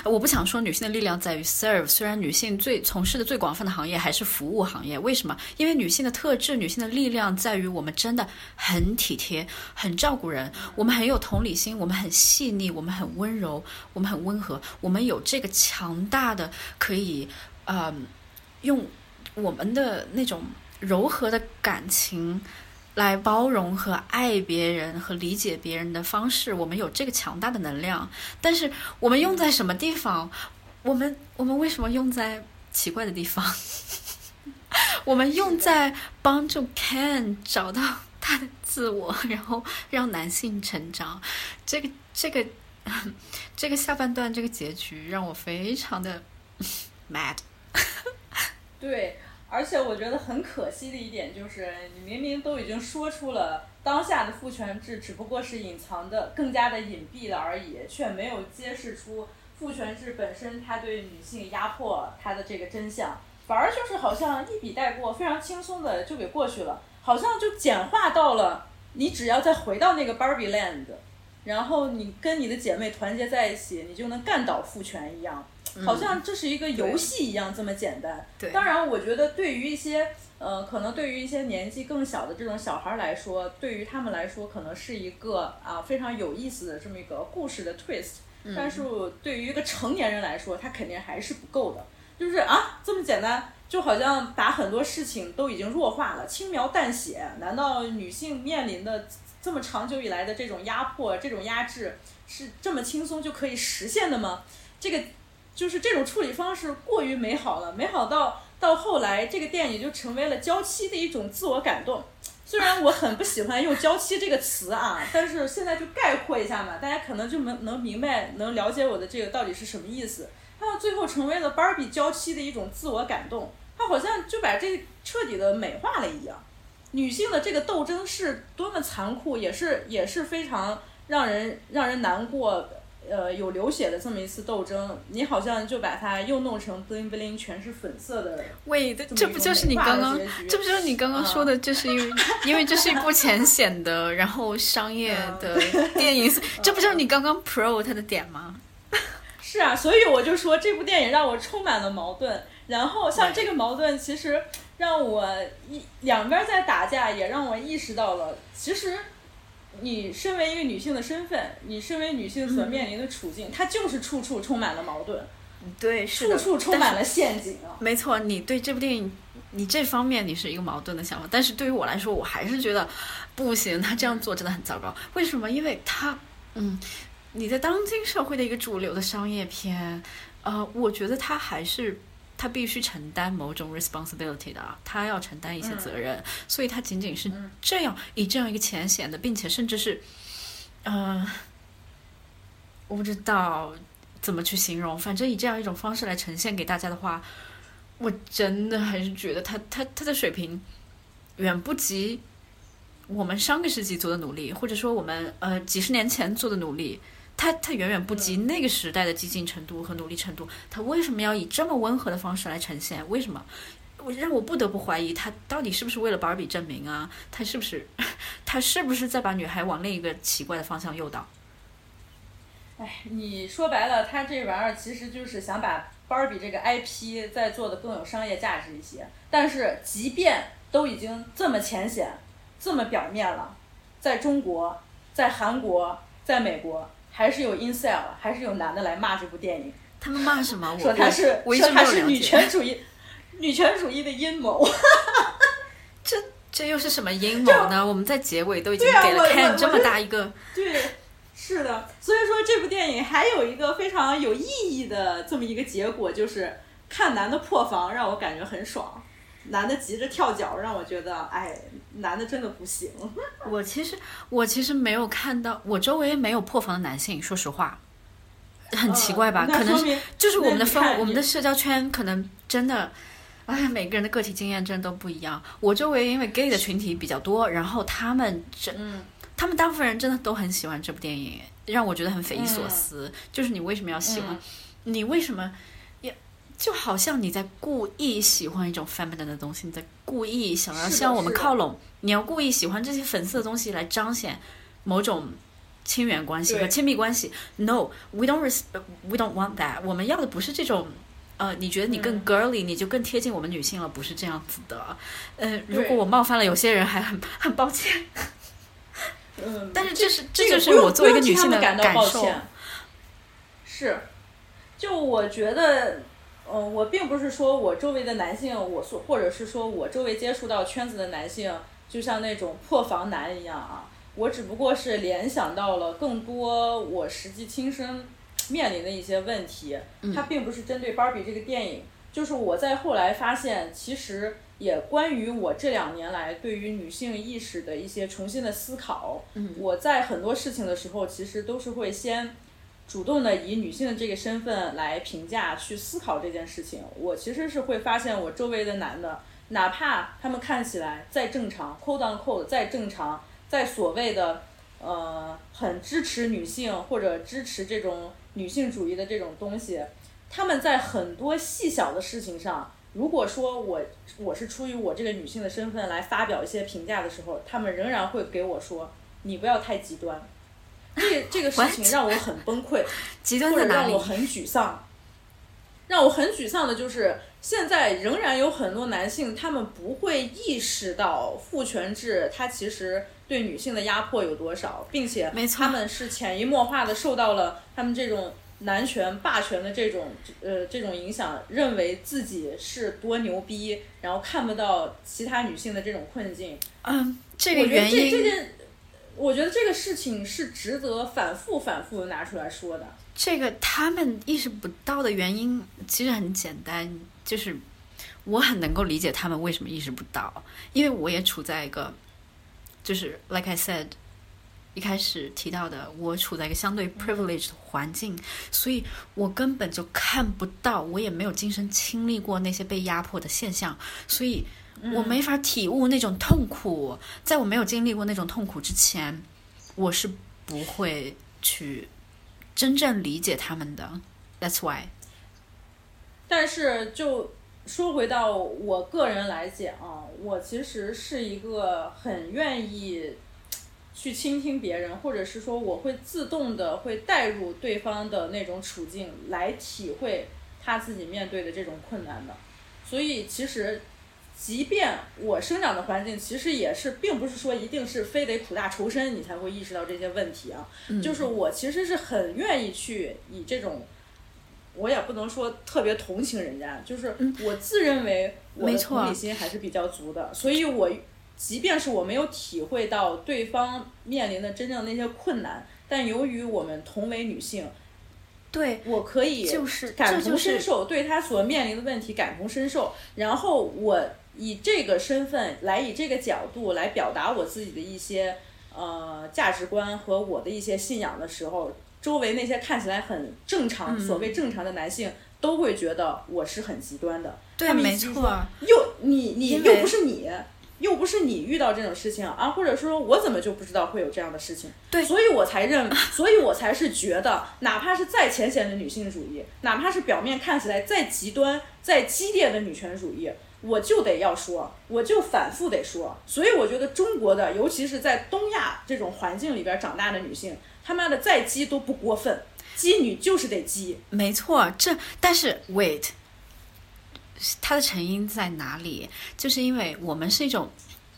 我不想说女性的力量在于 serve，虽然女性最从事的最广泛的行业还是服务行业，为什么？因为女性的特质，女性的力量在于我们真的很体贴，很照顾人，我们很有同理心，我们很细腻，我们很温柔，我们很温和，我们有这个强大的可以，嗯，用我们的那种柔和的感情。来包容和爱别人和理解别人的方式，我们有这个强大的能量，但是我们用在什么地方？我们我们为什么用在奇怪的地方？[laughs] 我们用在帮助 Ken 找到他的自我，然后让男性成长。这个这个这个下半段这个结局让我非常的 [laughs] mad。对。而且我觉得很可惜的一点就是，你明明都已经说出了当下的父权制只不过是隐藏的、更加的隐蔽了而已，却没有揭示出父权制本身它对女性压迫它的这个真相，反而就是好像一笔带过，非常轻松的就给过去了，好像就简化到了你只要再回到那个 Barbie Land，然后你跟你的姐妹团结在一起，你就能干倒父权一样。好像这是一个游戏一样这么简单。对。当然，我觉得对于一些呃，可能对于一些年纪更小的这种小孩来说，对于他们来说，可能是一个啊非常有意思的这么一个故事的 twist。嗯。但是对于一个成年人来说，他肯定还是不够的。就是啊，这么简单，就好像把很多事情都已经弱化了，轻描淡写。难道女性面临的这么长久以来的这种压迫、这种压制，是这么轻松就可以实现的吗？这个。就是这种处理方式过于美好了，美好到到后来，这个电影就成为了娇妻的一种自我感动。虽然我很不喜欢用“娇妻”这个词啊，但是现在就概括一下嘛，大家可能就能能明白、能了解我的这个到底是什么意思。它到最后成为了芭比娇妻的一种自我感动，它好像就把这彻底的美化了一样。女性的这个斗争是多么残酷，也是也是非常让人让人难过。呃，有流血的这么一次斗争，你好像就把它又弄成 bling bling 全是粉色的。喂，这不就是你刚刚，这不就是你刚刚说的，就是因为 [laughs] 因为这是一部浅显的，然后商业的 [laughs] 电影，这不就是你刚刚 pro 它的点吗？[laughs] 是啊，所以我就说这部电影让我充满了矛盾，然后像这个矛盾，其实让我一两边在打架，也让我意识到了，其实。你身为一个女性的身份，你身为女性所面临的处境，它就是处处充满了矛盾，对，处处充满了陷阱。没错，你对这部电影，你这方面你是一个矛盾的想法，但是对于我来说，我还是觉得不行，他这样做真的很糟糕。为什么？因为他，嗯，你在当今社会的一个主流的商业片，呃，我觉得他还是。他必须承担某种 responsibility 的，他要承担一些责任，所以他仅仅是这样以这样一个浅显的，并且甚至是，嗯，我不知道怎么去形容，反正以这样一种方式来呈现给大家的话，我真的还是觉得他他他的水平远不及我们上个世纪做的努力，或者说我们呃几十年前做的努力，它它远远不及那个时代的激进程度和努力程度。他为什么要以这么温和的方式来呈现？为什么？我让我不得不怀疑，他到底是不是为了芭比证明啊？他是不是 [laughs] 他是不是在把女孩往另一个奇怪的方向诱导？哎，你说白了，他这玩意儿其实就是想把芭比这个 IP 再做的更有商业价值一些。但是，即便都已经这么浅显、这么表面了，在中国、在韩国、在美国，还是有 incel，还是有男的来骂这部电影。他们骂什么？说他是说他是女权主义、[laughs] 女权主义的阴谋。[laughs] 这这又是什么阴谋呢？我们在结尾都已经给了 Ken 这么大一个。对。是的，所以说这部电影还有一个非常有意义的这么一个结果，就是看男的破防让我感觉很爽，男的急着跳脚让我觉得，哎，男的真的不行。我其实我其实没有看到，我周围没有破防的男性，说实话，很奇怪吧？可能是就是我们的氛，我们的社交圈可能真的，哎，每个人的个体经验真的都不一样。我周围因为 gay 的群体比较多，然后他们真。他们大部分人真的都很喜欢这部电影，让我觉得很匪夷所思。就是你为什么要喜欢？你为什么也就好像你在故意喜欢一种 feminine 的东西，你在故意想要向我们靠拢，你要故意喜欢这些粉色的东西来彰显某种亲缘关系和亲密关系。No，we don't we don't want that。我们要的不是这种。呃，你觉得你更 girly，你就更贴近我们女性了？不是这样子的。呃，如果我冒犯了有些人，还很 [laughs] 很抱歉。嗯，但是这是这就是我作为一个女性的感受。是，就我觉得，嗯，我并不是说我周围的男性，我所或者是说我周围接触到圈子的男性，就像那种破防男一样啊。我只不过是联想到了更多我实际亲身面临的一些问题。它并不是针对芭比这个电影，就是我在后来发现，其实。也关于我这两年来对于女性意识的一些重新的思考，我在很多事情的时候，其实都是会先主动的以女性的这个身份来评价、去思考这件事情。我其实是会发现，我周围的男的，哪怕他们看起来再正常，code on code 再正常，在所谓的呃很支持女性或者支持这种女性主义的这种东西，他们在很多细小的事情上。如果说我我是出于我这个女性的身份来发表一些评价的时候，他们仍然会给我说：“你不要太极端。”这这个事情让我很崩溃，[laughs] 极端或者让我很沮丧。让我很沮丧的就是，现在仍然有很多男性，他们不会意识到父权制它其实对女性的压迫有多少，并且他们是潜移默化的受到了他们这种。男权霸权的这种呃这种影响，认为自己是多牛逼，然后看不到其他女性的这种困境。嗯，这个原因，这件，我觉得这个事情是值得反复反复的拿出来说的。这个他们意识不到的原因其实很简单，就是我很能够理解他们为什么意识不到，因为我也处在一个，就是 like I said。一开始提到的，我处在一个相对 privileged 的环境，所以我根本就看不到，我也没有亲身经历过那些被压迫的现象，所以我没法体悟那种痛苦。在我没有经历过那种痛苦之前，我是不会去真正理解他们的。That's why。但是就说回到我个人来讲，我其实是一个很愿意。去倾听别人，或者是说我会自动的会带入对方的那种处境来体会他自己面对的这种困难的。所以其实，即便我生长的环境其实也是，并不是说一定是非得苦大仇深你才会意识到这些问题啊。就是我其实是很愿意去以这种，我也不能说特别同情人家，就是我自认为我的同理心还是比较足的，所以我。即便是我没有体会到对方面临的真正那些困难，但由于我们同为女性，对我可以就是感同身受，对他所面临的问题感同身受。然后我以这个身份来，以这个角度来表达我自己的一些呃价值观和我的一些信仰的时候，周围那些看起来很正常、所谓正常的男性都会觉得我是很极端的。对，没错。又你你又不是你。又不是你遇到这种事情啊，或者说我怎么就不知道会有这样的事情？对，所以我才认，所以我才是觉得，哪怕是再浅显的女性主义，哪怕是表面看起来再极端、再激烈的女权主义，我就得要说，我就反复得说。所以我觉得中国的，尤其是在东亚这种环境里边长大的女性，他妈的再激都不过分，激女就是得激。没错，这但是 wait。它的成因在哪里？就是因为我们是一种，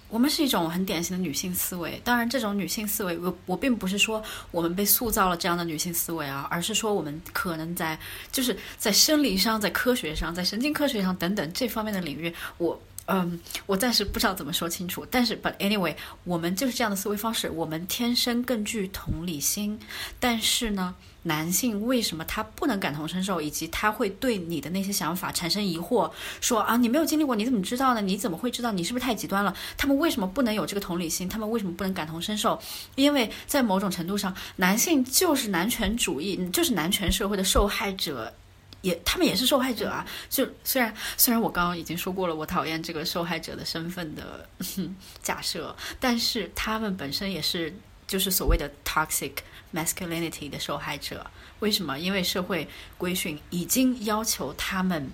我们是一种很典型的女性思维。当然，这种女性思维，我我并不是说我们被塑造了这样的女性思维啊，而是说我们可能在就是在生理上、在科学上、在神经科学上等等这方面的领域，我嗯，我暂时不知道怎么说清楚。但是，but anyway，我们就是这样的思维方式，我们天生更具同理心。但是呢？男性为什么他不能感同身受，以及他会对你的那些想法产生疑惑？说啊，你没有经历过，你怎么知道呢？你怎么会知道？你是不是太极端了？他们为什么不能有这个同理心？他们为什么不能感同身受？因为在某种程度上，男性就是男权主义，就是男权社会的受害者，也他们也是受害者啊。就虽然虽然我刚刚已经说过了，我讨厌这个受害者的身份的 [laughs] 假设，但是他们本身也是就是所谓的 toxic。Masculinity 的受害者，为什么？因为社会规训已经要求他们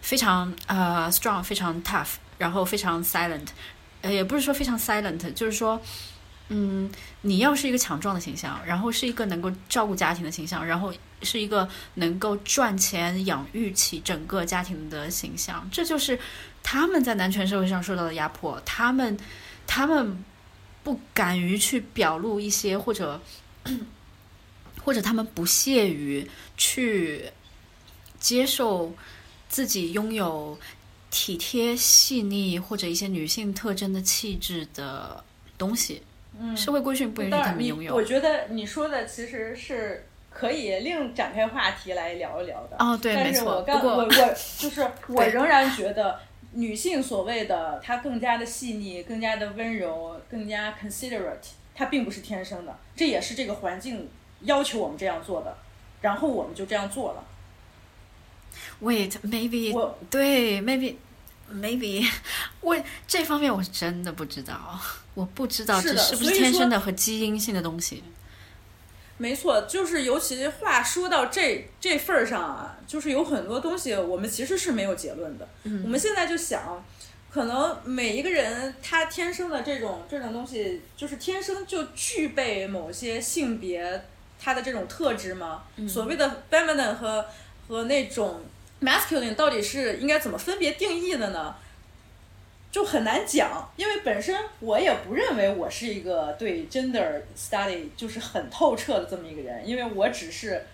非常呃 strong，非常 tough，然后非常 silent，呃，也不是说非常 silent，就是说，嗯，你要是一个强壮的形象，然后是一个能够照顾家庭的形象，然后是一个能够赚钱养育起整个家庭的形象，这就是他们在男权社会上受到的压迫。他们，他们不敢于去表露一些或者。或者他们不屑于去接受自己拥有体贴、细腻或者一些女性特征的气质的东西。嗯，社会规训不允许他们拥有。我觉得你说的其实是可以另展开话题来聊一聊的。哦，对，没错。不过我我 [laughs] 就是我仍然觉得女性所谓的她更加的细腻、更加的温柔、更加 considerate。它并不是天生的，这也是这个环境要求我们这样做的，然后我们就这样做了。Wait, maybe 我对，maybe maybe [laughs] 我这方面我是真的不知道，我不知道这是不是天生的和基因性的东西。没错，就是尤其话说到这这份儿上啊，就是有很多东西我们其实是没有结论的。嗯，我们现在就想。可能每一个人他天生的这种这种东西，就是天生就具备某些性别他的这种特质吗？所谓的 feminine 和和那种 masculine 到底是应该怎么分别定义的呢？就很难讲，因为本身我也不认为我是一个对 gender study 就是很透彻的这么一个人，因为我只是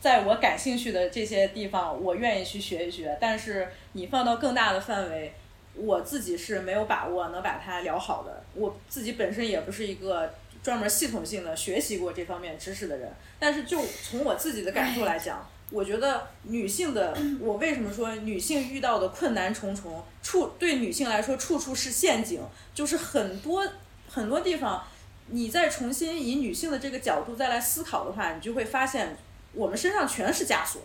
在我感兴趣的这些地方，我愿意去学一学。但是你放到更大的范围。我自己是没有把握能把它聊好的，我自己本身也不是一个专门系统性的学习过这方面知识的人。但是就从我自己的感受来讲，我觉得女性的，[clears throat] 我为什么说女性遇到的困难重重，处对女性来说处处是陷阱，就是很多很多地方，你再重新以女性的这个角度再来思考的话，你就会发现我们身上全是枷锁。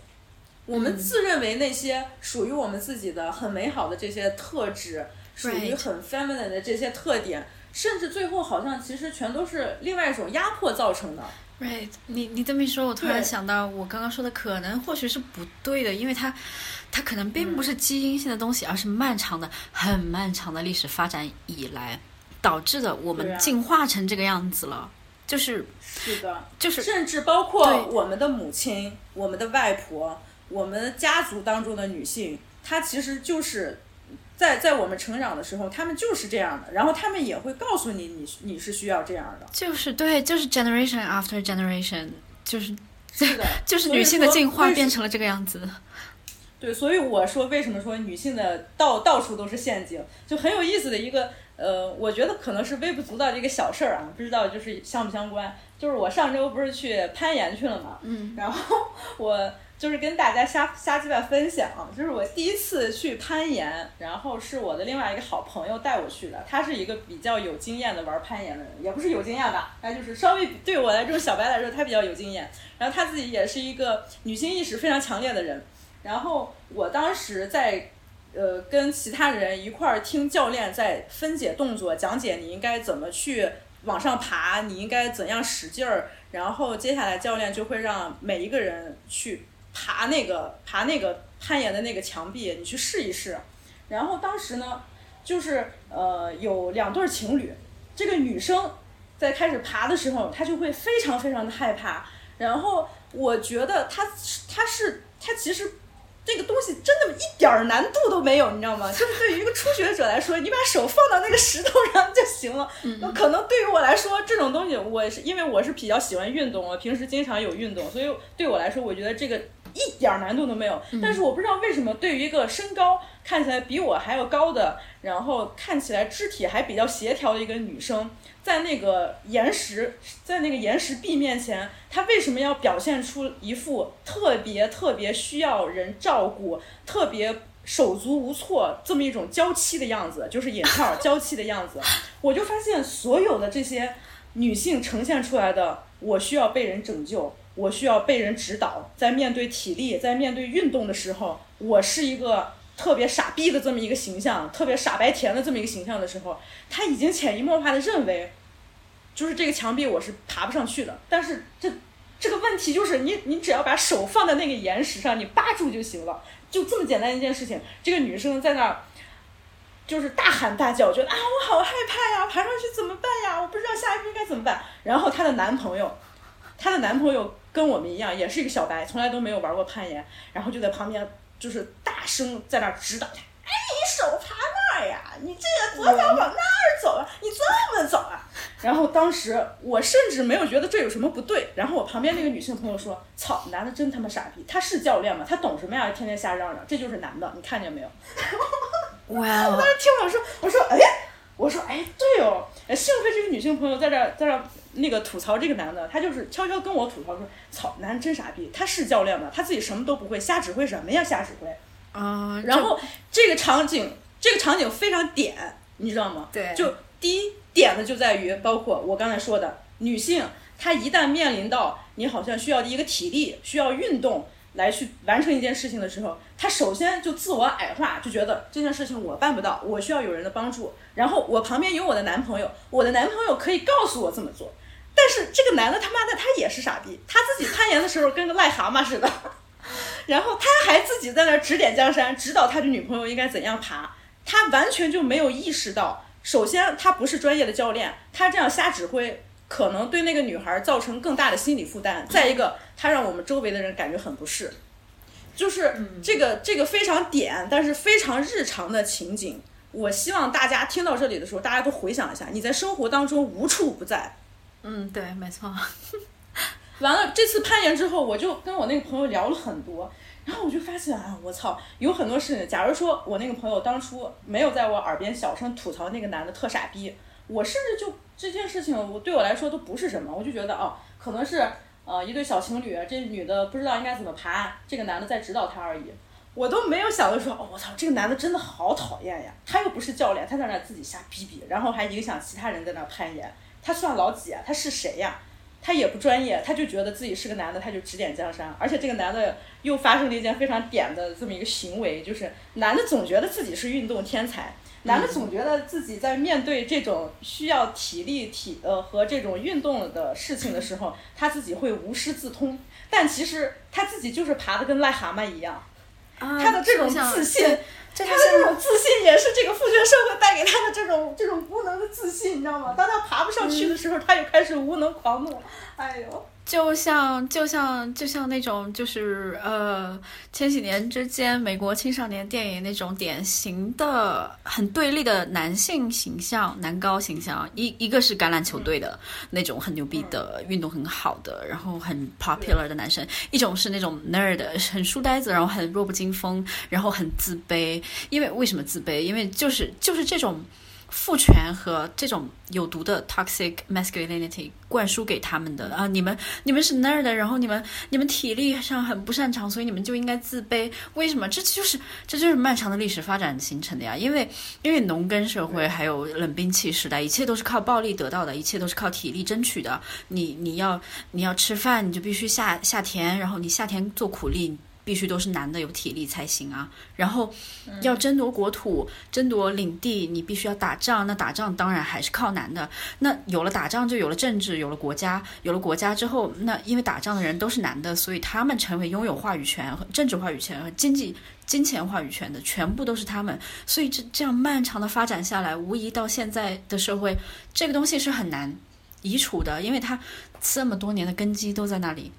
我们自认为那些属于我们自己的很美好的这些特质，属于很 feminine 的这些特点，甚至最后好像其实全都是另外一种压迫造成的。Right，你你这么一说，我突然想到，我刚刚说的可能或许是不对的，因为它它可能并不是基因性的东西，而是漫长的、很漫长的历史发展以来导致的，我们进化成这个样子了。就是是的，就是甚至包括我们的母亲、我们的外婆。我们家族当中的女性，她其实就是在在我们成长的时候，她们就是这样的，然后她们也会告诉你，你你是需要这样的。就是对，就是 generation after generation，就是是的，[laughs] 就是女性的进化变成了这个样子。对，所以我说为什么说女性的到到处都是陷阱，就很有意思的一个呃，我觉得可能是微不足道的一个小事儿啊，不知道就是相不相关。就是我上周不是去攀岩去了嘛，嗯，然后我。就是跟大家瞎瞎鸡巴分享，就是我第一次去攀岩，然后是我的另外一个好朋友带我去的。他是一个比较有经验的玩攀岩的人，也不是有经验吧，他就是稍微对我来这种小白来说，他比较有经验。然后他自己也是一个女性意识非常强烈的人。然后我当时在呃，跟其他人一块儿听教练在分解动作，讲解你应该怎么去往上爬，你应该怎样使劲儿，然后接下来教练就会让每一个人去爬那个爬那个攀岩的那个墙壁，你去试一试。然后当时呢，就是呃有两对情侣，这个女生在开始爬的时候，她就会非常非常的害怕。然后我觉得她她是她其实。这个东西真的一点儿难度都没有，你知道吗？就是对于一个初学者来说，你把手放到那个石头上就行了。那可能对于我来说，这种东西我是因为我是比较喜欢运动，我平时经常有运动，所以对我来说，我觉得这个一点儿难度都没有。但是我不知道为什么，对于一个身高看起来比我还要高的，然后看起来肢体还比较协调的一个女生。在那个岩石，在那个岩石壁面前，她为什么要表现出一副特别特别需要人照顾、特别手足无措这么一种娇妻的样子？就是引号 [laughs] 娇妻的样子。我就发现所有的这些女性呈现出来的，我需要被人拯救，我需要被人指导，在面对体力、在面对运动的时候，我是一个。特别傻逼的这么一个形象，特别傻白甜的这么一个形象的时候，他已经潜移默化的认为，就是这个墙壁我是爬不上去的。但是这这个问题就是你你只要把手放在那个岩石上，你扒住就行了，就这么简单一件事情。这个女生在那儿就是大喊大叫，觉得啊我好害怕呀，爬上去怎么办呀？我不知道下一步应该怎么办。然后她的男朋友，她的男朋友跟我们一样，也是一个小白，从来都没有玩过攀岩，然后就在旁边。就是大声在那指导他，哎，你手爬那儿呀？你这个左脚往那儿走啊？你这么走啊？然后当时我甚至没有觉得这有什么不对。然后我旁边那个女性朋友说：“操，男的真他妈傻逼！他是教练吗？他懂什么呀？天天瞎嚷嚷，这就是男的，你看见没有？” [laughs] 哇！我当时听我说，我说，哎，我说，哎，对哦，幸亏这个女性朋友在这在这。那个吐槽这个男的，他就是悄悄跟我吐槽说：“操，男真傻逼，他是教练吗？他自己什么都不会，瞎指挥什么呀？瞎指挥。”啊，然后这个场景，这个场景非常点，你知道吗？对。就第一点的就在于，包括我刚才说的，女性她一旦面临到你好像需要一个体力，需要运动。来去完成一件事情的时候，她首先就自我矮化，就觉得这件事情我办不到，我需要有人的帮助。然后我旁边有我的男朋友，我的男朋友可以告诉我怎么做。但是这个男的他妈的他也是傻逼，他自己攀岩的时候跟个癞蛤蟆似的，[laughs] 然后他还自己在那指点江山，指导他的女朋友应该怎样爬，他完全就没有意识到，首先他不是专业的教练，他这样瞎指挥。可能对那个女孩造成更大的心理负担。再一个，他让我们周围的人感觉很不适，就是这个这个非常点，但是非常日常的情景。我希望大家听到这里的时候，大家都回想一下，你在生活当中无处不在。嗯，对，没错。完了，这次攀岩之后，我就跟我那个朋友聊了很多，然后我就发现啊，我操，有很多事情。假如说我那个朋友当初没有在我耳边小声吐槽那个男的特傻逼，我甚至就。这件事情我对我来说都不是什么，我就觉得哦，可能是呃一对小情侣，这女的不知道应该怎么爬，这个男的在指导她而已。我都没有想到说，哦我操，这个男的真的好讨厌呀！他又不是教练，他在那自己瞎逼逼，然后还影响其他人在那攀岩。他算老几啊？他是谁呀？他也不专业，他就觉得自己是个男的，他就指点江山。而且这个男的又发生了一件非常点的这么一个行为，就是男的总觉得自己是运动天才。男的总觉得自己在面对这种需要体力、体呃和这种运动的事情的时候，他自己会无师自通，但其实他自己就是爬的跟癞蛤蟆一样。他的这种自信，他的这种自信也是这个父权社会带给他的这种这种无能的自信，你知道吗？当他爬不上去的时候，他又开始无能狂怒。哎呦！就像就像就像那种就是呃，千禧年之间美国青少年电影那种典型的很对立的男性形象、男高形象，一一个是橄榄球队的那种很牛逼的运动很好的，然后很 popular 的男生；一种是那种 nerd 很书呆子，然后很弱不禁风，然后很自卑。因为为什么自卑？因为就是就是这种。父权和这种有毒的 toxic masculinity 灌输给他们的啊，你们你们是那儿的，然后你们你们体力上很不擅长，所以你们就应该自卑。为什么？这就是这就是漫长的历史发展形成的呀。因为因为农耕社会还有冷兵器时代，一切都是靠暴力得到的，一切都是靠体力争取的。你你要你要吃饭，你就必须下下田，然后你下田做苦力。必须都是男的有体力才行啊。然后要争夺国土、争夺领地，你必须要打仗。那打仗当然还是靠男的。那有了打仗，就有了政治，有了国家。有了国家之后，那因为打仗的人都是男的，所以他们成为拥有话语权、和政治话语权和经济、金钱话语权的，全部都是他们。所以这这样漫长的发展下来，无疑到现在的社会，这个东西是很难移除的，因为它这么多年的根基都在那里。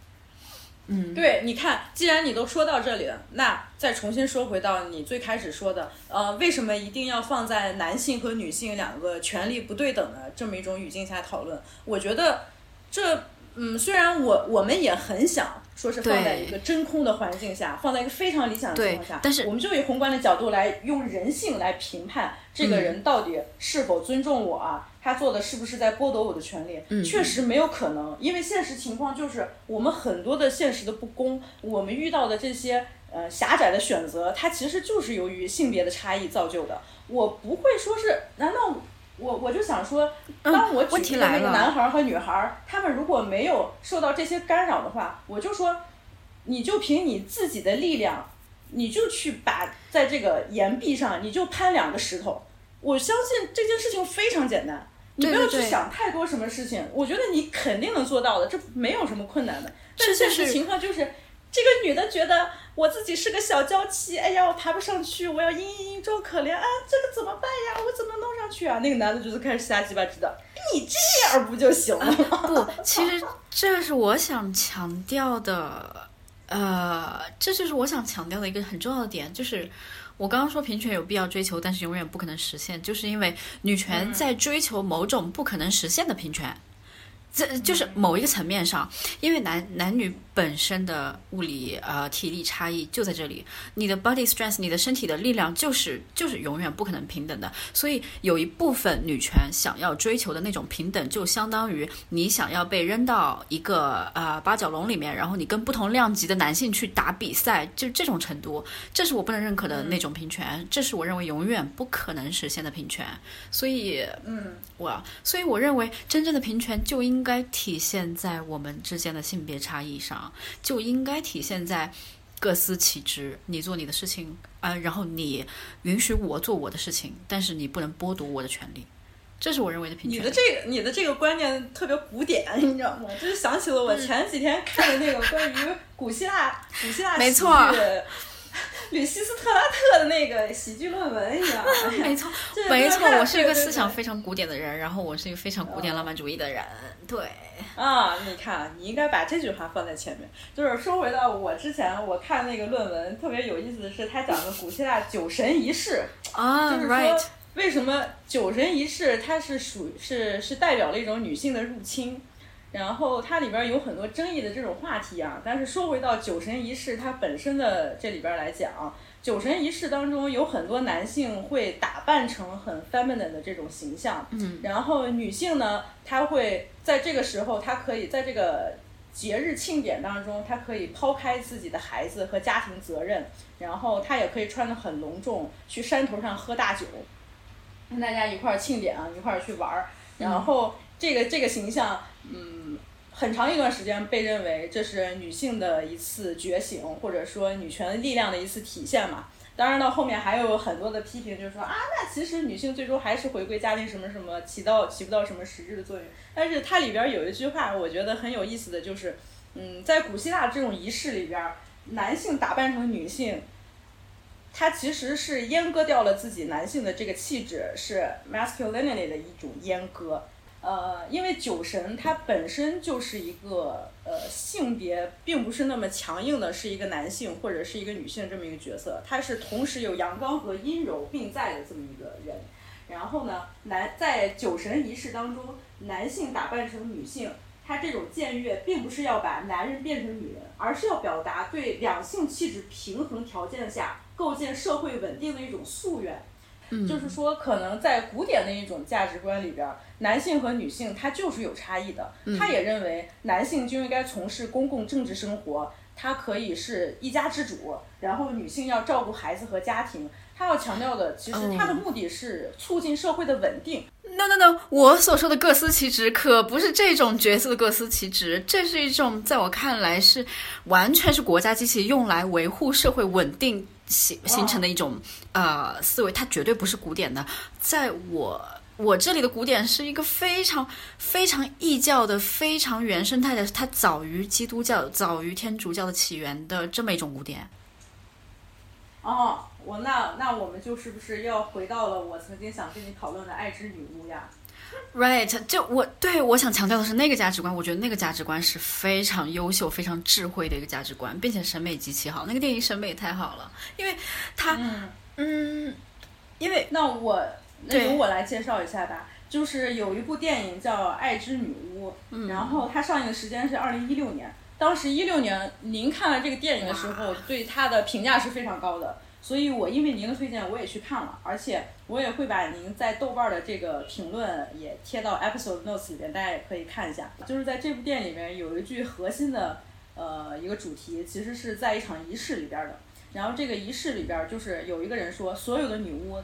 嗯，对，你看，既然你都说到这里了，那再重新说回到你最开始说的，呃，为什么一定要放在男性和女性两个权利不对等的这么一种语境下讨论？我觉得这，嗯，虽然我我们也很想说是放在一个真空的环境下，放在一个非常理想的情况下，但是我们就以宏观的角度来用人性来评判这个人到底是否尊重我啊。他做的是不是在剥夺我的权利？确实没有可能，因为现实情况就是我们很多的现实的不公，我们遇到的这些呃狭窄的选择，它其实就是由于性别的差异造就的。我不会说是，难道我我就想说，当我举的那个男孩和女孩，他们如果没有受到这些干扰的话，我就说，你就凭你自己的力量，你就去把在这个岩壁上，你就攀两个石头。我相信这件事情非常简单。你不要去想太多什么事情，我觉得你肯定能做到的，这没有什么困难的。但现实情况就是，这个女的觉得我自己是个小娇妻，哎呀，我爬不上去，我要嘤嘤嘤装可怜啊，这个怎么办呀？我怎么弄上去啊？那个男的就是开始瞎鸡巴指导，你这样不就行了吗？[laughs] 不，其实这是我想强调的，呃，这就是我想强调的一个很重要的点，就是。我刚刚说平权有必要追求，但是永远不可能实现，就是因为女权在追求某种不可能实现的平权。这就是某一个层面上，因为男男女本身的物理呃体力差异就在这里，你的 body strength，你的身体的力量就是就是永远不可能平等的。所以有一部分女权想要追求的那种平等，就相当于你想要被扔到一个呃八角笼里面，然后你跟不同量级的男性去打比赛，就这种程度，这是我不能认可的那种平权，这是我认为永远不可能实现的平权。所以，嗯，我所以我认为真正的平权就应。应该体现在我们之间的性别差异上，就应该体现在各司其职，你做你的事情啊，然后你允许我做我的事情，但是你不能剥夺我的权利，这是我认为的平权。你的这个，你的这个观念特别古典，你知道吗？就是想起了我前几天看的那个关于古希腊古希腊没错。[laughs] [laughs] 吕西斯特拉特的那个喜剧论文一样，[laughs] 没错，[laughs] 没错，我是一个思想非常古典的人，然后我是一个非常古典浪漫主义的人，对。啊，你看，你应该把这句话放在前面。就是说回到我之前，我看那个论文特别有意思的是，他讲的古希腊酒神仪式啊，就是说为什么酒神仪式它是属是是代表了一种女性的入侵。然后它里边有很多争议的这种话题啊，但是说回到酒神仪式它本身的这里边来讲，酒神仪式当中有很多男性会打扮成很 feminine 的这种形象，嗯，然后女性呢，她会在这个时候，她可以在这个节日庆典当中，她可以抛开自己的孩子和家庭责任，然后她也可以穿得很隆重，去山头上喝大酒，跟大家一块儿庆典啊，一块儿去玩儿，然后这个这个形象，嗯。很长一段时间被认为这是女性的一次觉醒，或者说女权力量的一次体现嘛。当然到后面还有很多的批评，就是说啊，那其实女性最终还是回归家庭，什么什么起到起不到什么实质的作用。但是它里边有一句话，我觉得很有意思的就是，嗯，在古希腊这种仪式里边，男性打扮成女性，他其实是阉割掉了自己男性的这个气质，是 masculinity 的一种阉割。呃，因为酒神他本身就是一个呃性别并不是那么强硬的，是一个男性或者是一个女性这么一个角色，他是同时有阳刚和阴柔并在的这么一个人。然后呢，男在酒神仪式当中，男性打扮成女性，他这种僭越并不是要把男人变成女人，而是要表达对两性气质平衡条件下构建社会稳定的一种夙愿。就是说，可能在古典的一种价值观里边，男性和女性他就是有差异的。他也认为男性就应该从事公共政治生活，他可以是一家之主，然后女性要照顾孩子和家庭。他要强调的，其实他的目的是促进社会的稳定。No No No，我所说的各司其职可不是这种角色的各司其职，这是一种在我看来是完全是国家机器用来维护社会稳定形形成的一种呃思维，它绝对不是古典的。在我我这里的古典是一个非常非常异教的、非常原生态的，它早于基督教、早于天主教的起源的这么一种古典。哦，我那那我们就是不是要回到了我曾经想跟你讨论的爱之女巫呀？Right，就我对我想强调的是那个价值观，我觉得那个价值观是非常优秀、非常智慧的一个价值观，并且审美极其好。那个电影审美也太好了，因为它，嗯，因为那我那由我来介绍一下吧，就是有一部电影叫《爱之女巫》，然后它上映的时间是二零一六年。当时一六年，您看了这个电影的时候，对它的评价是非常高的，所以我因为您的推荐，我也去看了，而且我也会把您在豆瓣的这个评论也贴到 episode notes 里边，大家也可以看一下。就是在这部电影里面有一句核心的呃一个主题，其实是在一场仪式里边的。然后这个仪式里边就是有一个人说，所有的女巫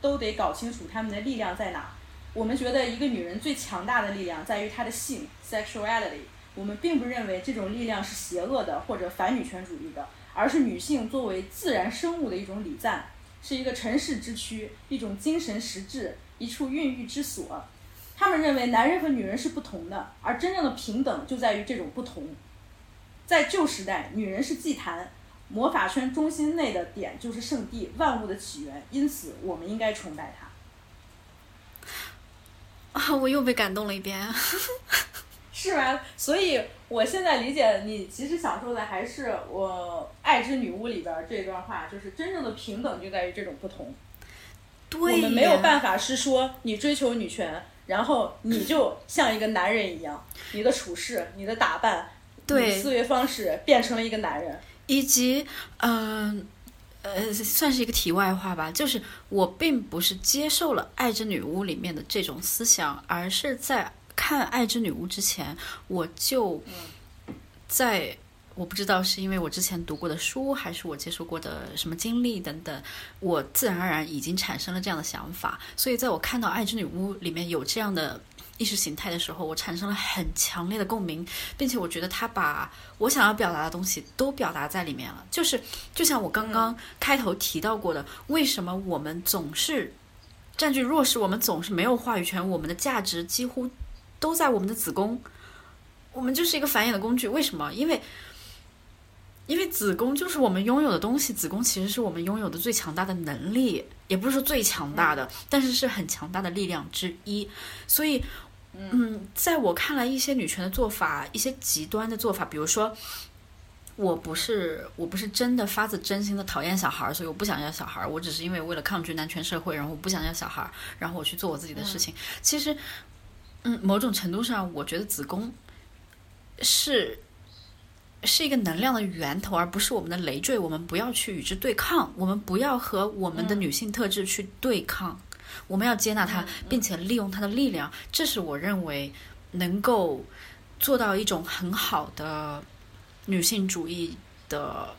都得搞清楚她们的力量在哪。我们觉得一个女人最强大的力量在于她的性 sexuality。我们并不认为这种力量是邪恶的或者反女权主义的，而是女性作为自然生物的一种礼赞，是一个城市之躯，一种精神实质，一处孕育之所。他们认为男人和女人是不同的，而真正的平等就在于这种不同。在旧时代，女人是祭坛，魔法圈中心内的点就是圣地，万物的起源，因此我们应该崇拜她。啊，我又被感动了一遍。[laughs] 是吗？所以我现在理解你，其实想说的还是我《爱之女巫》里边这段话，就是真正的平等就在于这种不同。对，我们没有办法是说你追求女权，然后你就像一个男人一样，你的处事、你的打扮、对思维方式变成了一个男人。以及，嗯呃，算是一个题外话吧，就是我并不是接受了《爱之女巫》里面的这种思想，而是在。看《爱之女巫》之前，我就在我不知道是因为我之前读过的书，还是我接受过的什么经历等等，我自然而然已经产生了这样的想法。所以，在我看到《爱之女巫》里面有这样的意识形态的时候，我产生了很强烈的共鸣，并且我觉得他把我想要表达的东西都表达在里面了。就是就像我刚刚开头提到过的，为什么我们总是占据弱势，我们总是没有话语权，我们的价值几乎。都在我们的子宫，我们就是一个繁衍的工具。为什么？因为，因为子宫就是我们拥有的东西。子宫其实是我们拥有的最强大的能力，也不是说最强大的，但是是很强大的力量之一。所以，嗯，在我看来，一些女权的做法，一些极端的做法，比如说，我不是我不是真的发自真心的讨厌小孩，所以我不想要小孩。我只是因为为了抗拒男权社会，然后我不想要小孩，然后我去做我自己的事情。其实。嗯，某种程度上，我觉得子宫是是一个能量的源头，而不是我们的累赘。我们不要去与之对抗，我们不要和我们的女性特质去对抗，我们要接纳它，并且利用它的力量。这是我认为能够做到一种很好的女性主义的，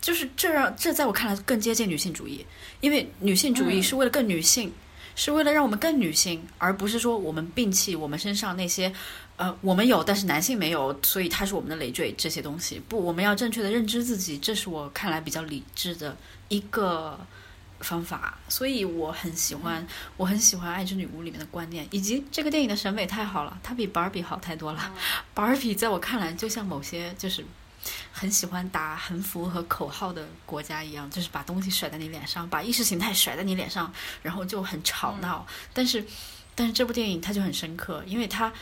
就是这让这在我看来更接近女性主义，因为女性主义是为了更女性。是为了让我们更女性，而不是说我们摒弃我们身上那些，呃，我们有但是男性没有，所以它是我们的累赘这些东西。不，我们要正确的认知自己，这是我看来比较理智的一个方法。所以我很喜欢，我很喜欢《爱之女巫》里面的观念，以及这个电影的审美太好了，它比《芭比》好太多了。芭比在我看来就像某些就是。很喜欢打横幅和口号的国家一样，就是把东西甩在你脸上，把意识形态甩在你脸上，然后就很吵闹。但是，但是这部电影它就很深刻，因为它，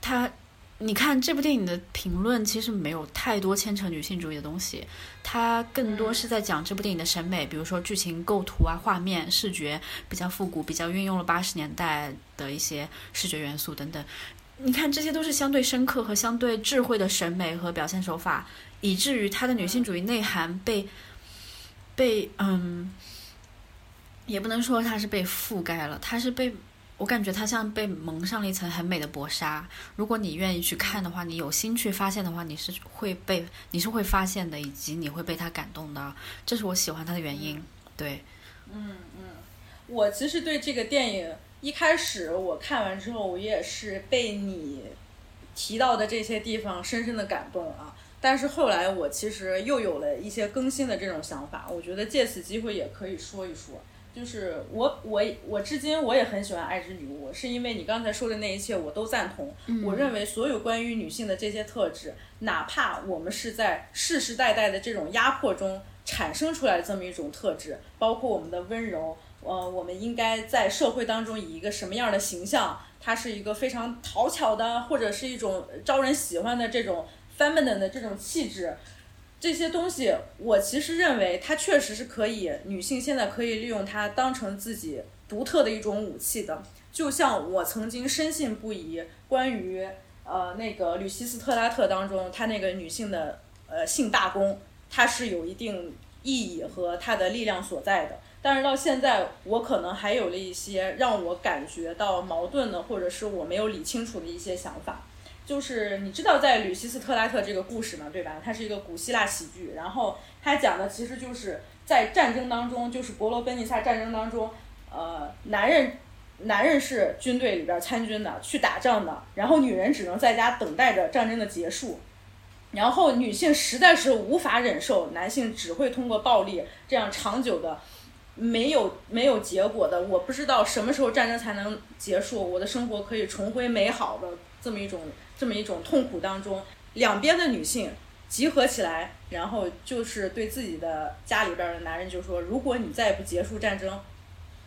它，你看这部电影的评论其实没有太多牵扯女性主义的东西，它更多是在讲这部电影的审美，比如说剧情构图啊、画面、视觉比较复古，比较运用了八十年代的一些视觉元素等等。你看，这些都是相对深刻和相对智慧的审美和表现手法。以至于他的女性主义内涵被被嗯，也不能说他是被覆盖了，他是被我感觉它像被蒙上了一层很美的薄纱。如果你愿意去看的话，你有心去发现的话，你是会被你是会发现的，以及你会被它感动的。这是我喜欢它的原因。对，嗯嗯，我其实对这个电影一开始我看完之后，我也是被你提到的这些地方深深的感动啊。但是后来我其实又有了一些更新的这种想法，我觉得借此机会也可以说一说。就是我我我至今我也很喜欢《爱之女巫》，是因为你刚才说的那一切我都赞同。我认为所有关于女性的这些特质，哪怕我们是在世世代代的这种压迫中产生出来的这么一种特质，包括我们的温柔，呃，我们应该在社会当中以一个什么样的形象？它是一个非常讨巧的，或者是一种招人喜欢的这种 feminine 的这种气质。这些东西，我其实认为它确实是可以，女性现在可以利用它当成自己独特的一种武器的。就像我曾经深信不疑，关于呃那个吕西斯特拉特当中，她那个女性的呃性大功，它是有一定意义和它的力量所在的。但是到现在，我可能还有了一些让我感觉到矛盾的，或者是我没有理清楚的一些想法。就是你知道在吕西斯特拉特这个故事嘛，对吧？它是一个古希腊喜剧，然后它讲的其实就是在战争当中，就是伯罗奔尼撒战争当中，呃，男人男人是军队里边参军的，去打仗的，然后女人只能在家等待着战争的结束，然后女性实在是无法忍受男性只会通过暴力这样长久的没有没有结果的，我不知道什么时候战争才能结束，我的生活可以重回美好的这么一种。这么一种痛苦当中，两边的女性集合起来，然后就是对自己的家里边的男人就说：如果你再不结束战争，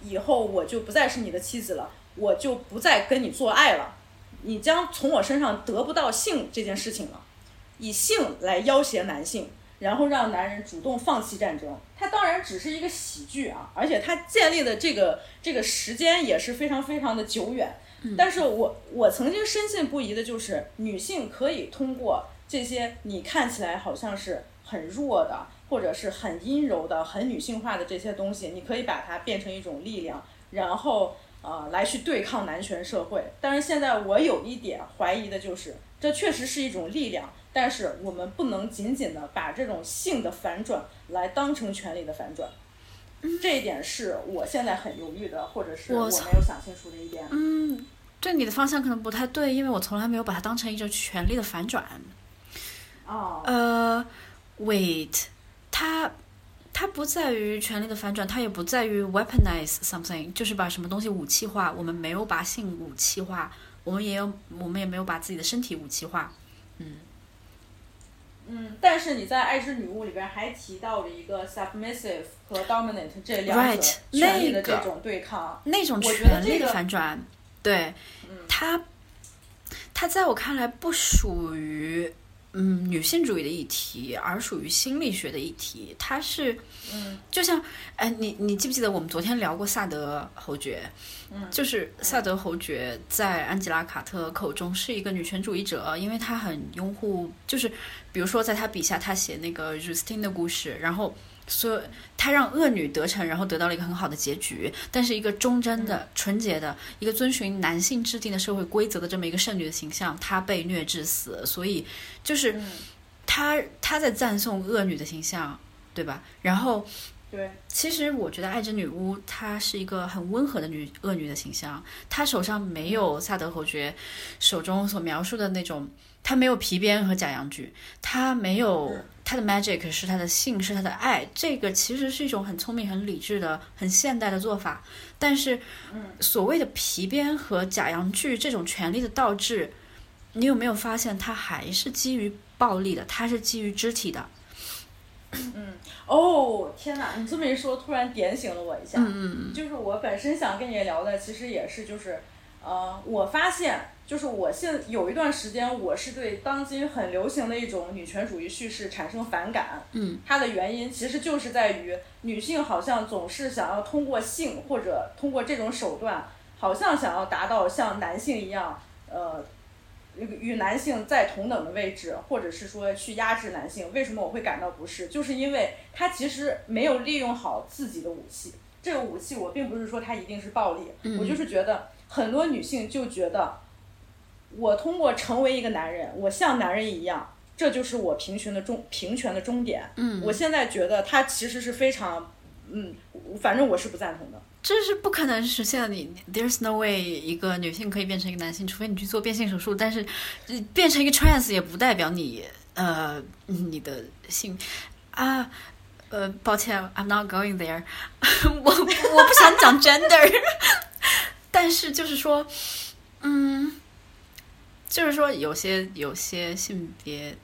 以后我就不再是你的妻子了，我就不再跟你做爱了，你将从我身上得不到性这件事情了，以性来要挟男性，然后让男人主动放弃战争。它当然只是一个喜剧啊，而且它建立的这个这个时间也是非常非常的久远。但是我我曾经深信不疑的就是，女性可以通过这些你看起来好像是很弱的，或者是很阴柔的、很女性化的这些东西，你可以把它变成一种力量，然后呃来去对抗男权社会。但是现在我有一点怀疑的就是，这确实是一种力量，但是我们不能仅仅的把这种性的反转来当成权力的反转。这一点是我现在很犹豫的，或者是我没有想清楚的一点。嗯。对你的方向可能不太对，因为我从来没有把它当成一种权力的反转。哦。呃，wait，它它不在于权力的反转，它也不在于 weaponize something，就是把什么东西武器化。我们没有把性武器化，我们也有，我们也没有把自己的身体武器化。嗯。嗯，但是你在《爱之女巫》里边还提到了一个 submissive 和 dominant 这两者权力的这种对抗，那种权力的反转。对，它，它在我看来不属于嗯女性主义的议题，而属于心理学的议题。它是，嗯，就像，哎，你你记不记得我们昨天聊过萨德侯爵？嗯，就是萨德侯爵在安吉拉卡特口中是一个女权主义者，因为他很拥护，就是比如说在他笔下，他写那个 Justine 的故事，然后。所以他让恶女得逞，然后得到了一个很好的结局。但是一个忠贞的、纯洁的、一个遵循男性制定的社会规则的这么一个圣女的形象，她被虐致死。所以就是他他在赞颂恶女的形象，对吧？然后对，其实我觉得爱之女巫她是一个很温和的女恶女的形象，她手上没有萨德侯爵手中所描述的那种。她没有皮鞭和假阳具，她没有他的 magic 是他的性是他的爱，这个其实是一种很聪明、很理智的、很现代的做法。但是，所谓的皮鞭和假阳具这种权力的倒置，你有没有发现它还是基于暴力的？它是基于肢体的。嗯，哦，天哪！你这么一说，突然点醒了我一下。嗯嗯嗯。就是我本身想跟你聊的，其实也是就是，呃，我发现。就是我现有一段时间，我是对当今很流行的一种女权主义叙事产生反感。嗯，它的原因其实就是在于女性好像总是想要通过性或者通过这种手段，好像想要达到像男性一样，呃，与男性在同等的位置，或者是说去压制男性。为什么我会感到不适？就是因为她其实没有利用好自己的武器。这个武器，我并不是说它一定是暴力，嗯我就是觉得很多女性就觉得，我通过成为一个男人，我像男人一样，这就是我平权的终平权的终点。嗯，我现在觉得它其实是非常，嗯，反正我是不赞同的。这是不可能实现的。你 there's no way 一个女性可以变成一个男性，除非你去做变性手术。但是呃变成一个 trans 也不代表你呃你的性啊呃抱歉，I'm not going there [laughs] 我。我不想讲 gender，但是就是说，嗯，就是说有些有些性别。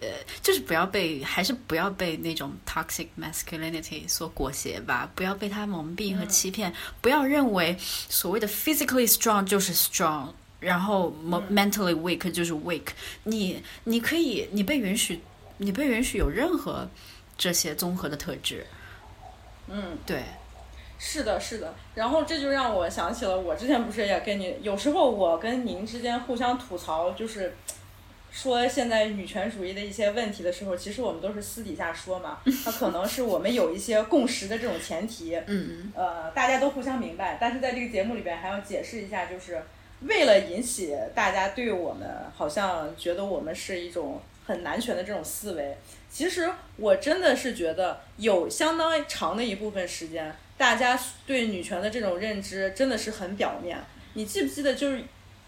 呃，就是不要被，还是不要被那种 toxic masculinity 所裹挟吧，不要被它蒙蔽和欺骗，不要认为所谓的 physically strong 就是 strong，然后 mentally weak 就是 weak。你你可以，你被允许，你被允许有任何这些综合的特质。嗯，对，是的，是的。然后这就让我想起了，我之前不是也跟你，有时候我跟您之间互相吐槽，就是。说现在女权主义的一些问题的时候，其实我们都是私底下说嘛，[laughs] 那可能是我们有一些共识的这种前提，嗯呃，大家都互相明白。但是在这个节目里边还要解释一下，就是为了引起大家对我们好像觉得我们是一种很男权的这种思维，其实我真的是觉得有相当长的一部分时间，大家对女权的这种认知真的是很表面。你记不记得就是？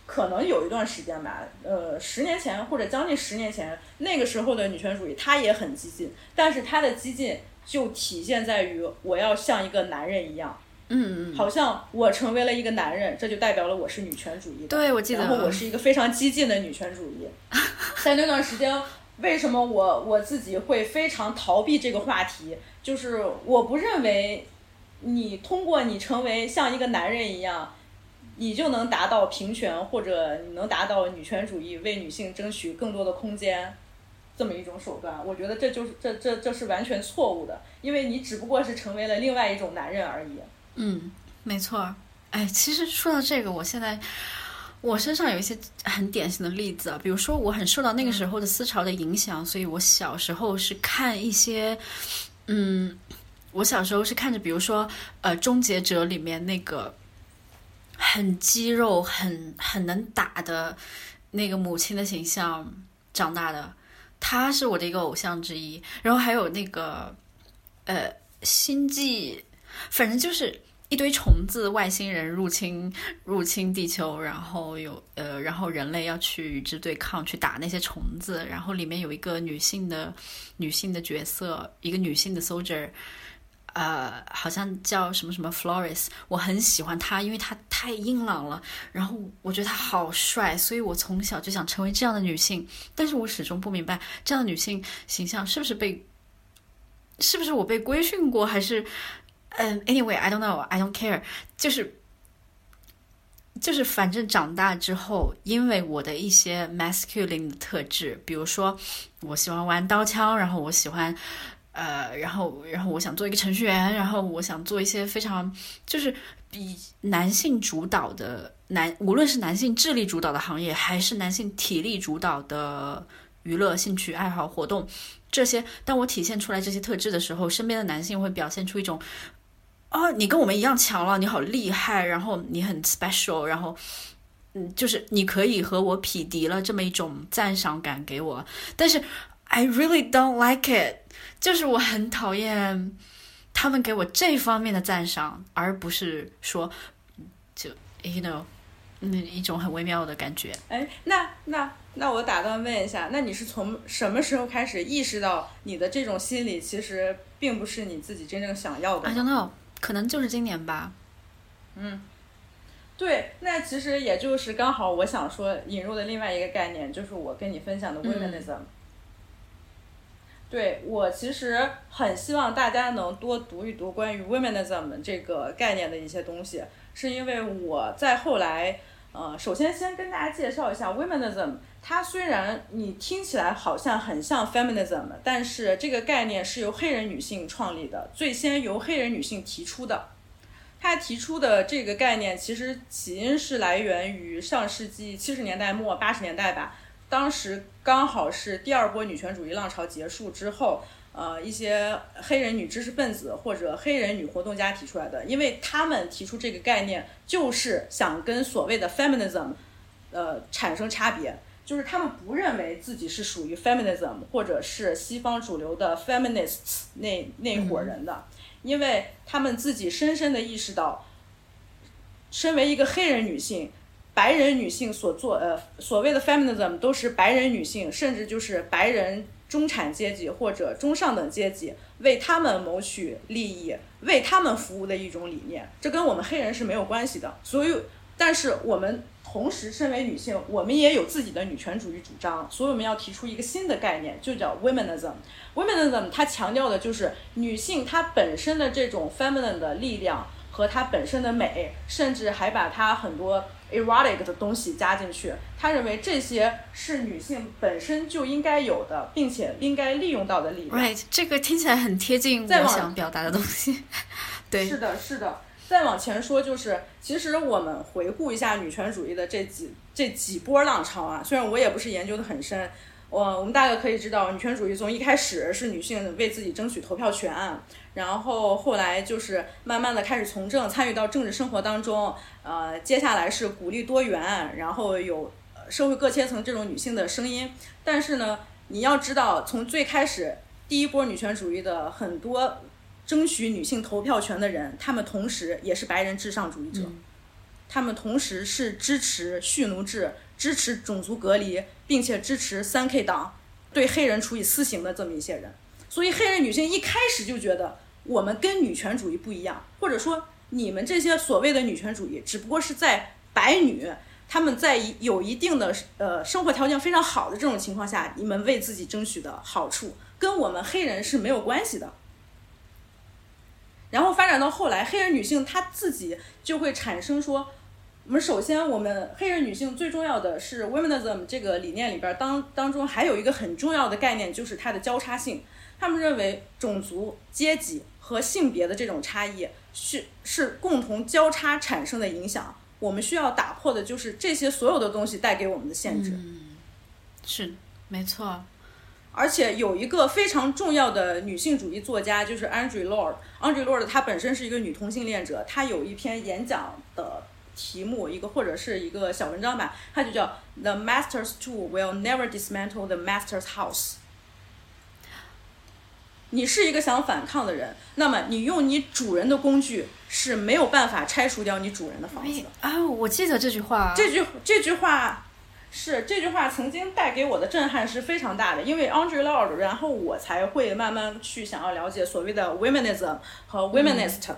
可能有一段时间吧，呃，十年前或者将近十年前，那个时候的女权主义，它也很激进，但是它的激进就体现在于我要像一个男人一样，嗯嗯，好像我成为了一个男人，这就代表了我是女权主义的。对，我记得。然后我是一个非常激进的女权主义。[laughs] 在那段时间，为什么我我自己会非常逃避这个话题？就是我不认为你通过你成为像一个男人一样。你就能达到平权，或者你能达到女权主义，为女性争取更多的空间，这么一种手段。我觉得这就是这这这是完全错误的，因为你只不过是成为了另外一种男人而已。嗯，没错。哎，其实说到这个，我现在我身上有一些很典型的例子啊，比如说我很受到那个时候的思潮的影响，所以我小时候是看一些，嗯，我小时候是看着，比如说呃，《终结者》里面那个。很肌肉、很很能打的那个母亲的形象长大的，他是我的一个偶像之一。然后还有那个呃，星际，反正就是一堆虫子、外星人入侵入侵地球，然后有呃，然后人类要去与之对抗，去打那些虫子。然后里面有一个女性的女性的角色，一个女性的 soldier。呃，好像叫什么什么 Flores，我很喜欢他，因为他太硬朗了，然后我觉得他好帅，所以我从小就想成为这样的女性。但是我始终不明白，这样的女性形象是不是被，是不是我被规训过，还是，嗯，Anyway，I don't know，I don't care，就是，就是反正长大之后，因为我的一些 masculine 的特质，比如说我喜欢玩刀枪，然后我喜欢。呃，然后，然后我想做一个程序员，然后我想做一些非常就是比男性主导的男，无论是男性智力主导的行业，还是男性体力主导的娱乐、兴趣爱好活动，这些，当我体现出来这些特质的时候，身边的男性会表现出一种，哦，你跟我们一样强了，你好厉害，然后你很 special，然后，嗯，就是你可以和我匹敌了，这么一种赞赏感给我，但是 I really don't like it。就是我很讨厌他们给我这方面的赞赏，而不是说就 you know 那一种很微妙的感觉。哎，那那那我打断问一下，那你是从什么时候开始意识到你的这种心理其实并不是你自己真正想要的？I don't know，可能就是今年吧。嗯，对，那其实也就是刚好我想说引入的另外一个概念，就是我跟你分享的 womanism。对我其实很希望大家能多读一读关于 womenism 这个概念的一些东西，是因为我在后来，呃，首先先跟大家介绍一下 womenism，它虽然你听起来好像很像 feminism，但是这个概念是由黑人女性创立的，最先由黑人女性提出的。他提出的这个概念其实起因是来源于上世纪七十年代末八十年代吧。当时刚好是第二波女权主义浪潮结束之后，呃一些黑人女知识分子或者黑人女活动家提出来的，因为他们提出这个概念就是想跟所谓的 feminism，呃产生差别，就是他们不认为自己是属于 feminism 或者是西方主流的 feminists 那那伙人的，因为他们自己深深的意识到，身为一个黑人女性。白人女性所做呃所谓的 feminism 都是白人女性，甚至就是白人中产阶级或者中上等阶级为他们谋取利益、为他们服务的一种理念，这跟我们黑人是没有关系的。所以，但是我们同时身为女性，我们也有自己的女权主义主张，所以我们要提出一个新的概念，就叫 womenism。womenism 它强调的就是女性她本身的这种 feminine 的力量和她本身的美，甚至还把她很多。Erotic 的东西加进去，他认为这些是女性本身就应该有的，并且应该利用到的力量。Right，这个听起来很贴近我想表达的东西。[laughs] 对，是的，是的。再往前说，就是其实我们回顾一下女权主义的这几这几波浪潮啊，虽然我也不是研究的很深。我我们大概可以知道，女权主义从一开始是女性为自己争取投票权，然后后来就是慢慢的开始从政，参与到政治生活当中。呃，接下来是鼓励多元，然后有社会各阶层这种女性的声音。但是呢，你要知道，从最开始第一波女权主义的很多争取女性投票权的人，他们同时也是白人至上主义者，他们同时是支持蓄奴制。支持种族隔离，并且支持三 K 党对黑人处以私刑的这么一些人，所以黑人女性一开始就觉得我们跟女权主义不一样，或者说你们这些所谓的女权主义，只不过是在白女他们在有一定的呃生活条件非常好的这种情况下，你们为自己争取的好处，跟我们黑人是没有关系的。然后发展到后来，黑人女性她自己就会产生说。我们首先，我们黑人女性最重要的是 womenism 这个理念里边当当中还有一个很重要的概念，就是它的交叉性。他们认为种族、阶级和性别的这种差异是是共同交叉产生的影响。我们需要打破的就是这些所有的东西带给我们的限制。嗯，是没错。而且有一个非常重要的女性主义作家，就是 Andrew Lord。Andrew Lord 她本身是一个女同性恋者，她有一篇演讲的。题目一个或者是一个小文章吧，它就叫 The Master's Tool Will Never Dismantle the Master's House。你是一个想反抗的人，那么你用你主人的工具是没有办法拆除掉你主人的房子的。啊，我记得这句话。这句这句话是这句话曾经带给我的震撼是非常大的，因为 Andrew Lord，然后我才会慢慢去想要了解所谓的 Womenism 和 Womenist。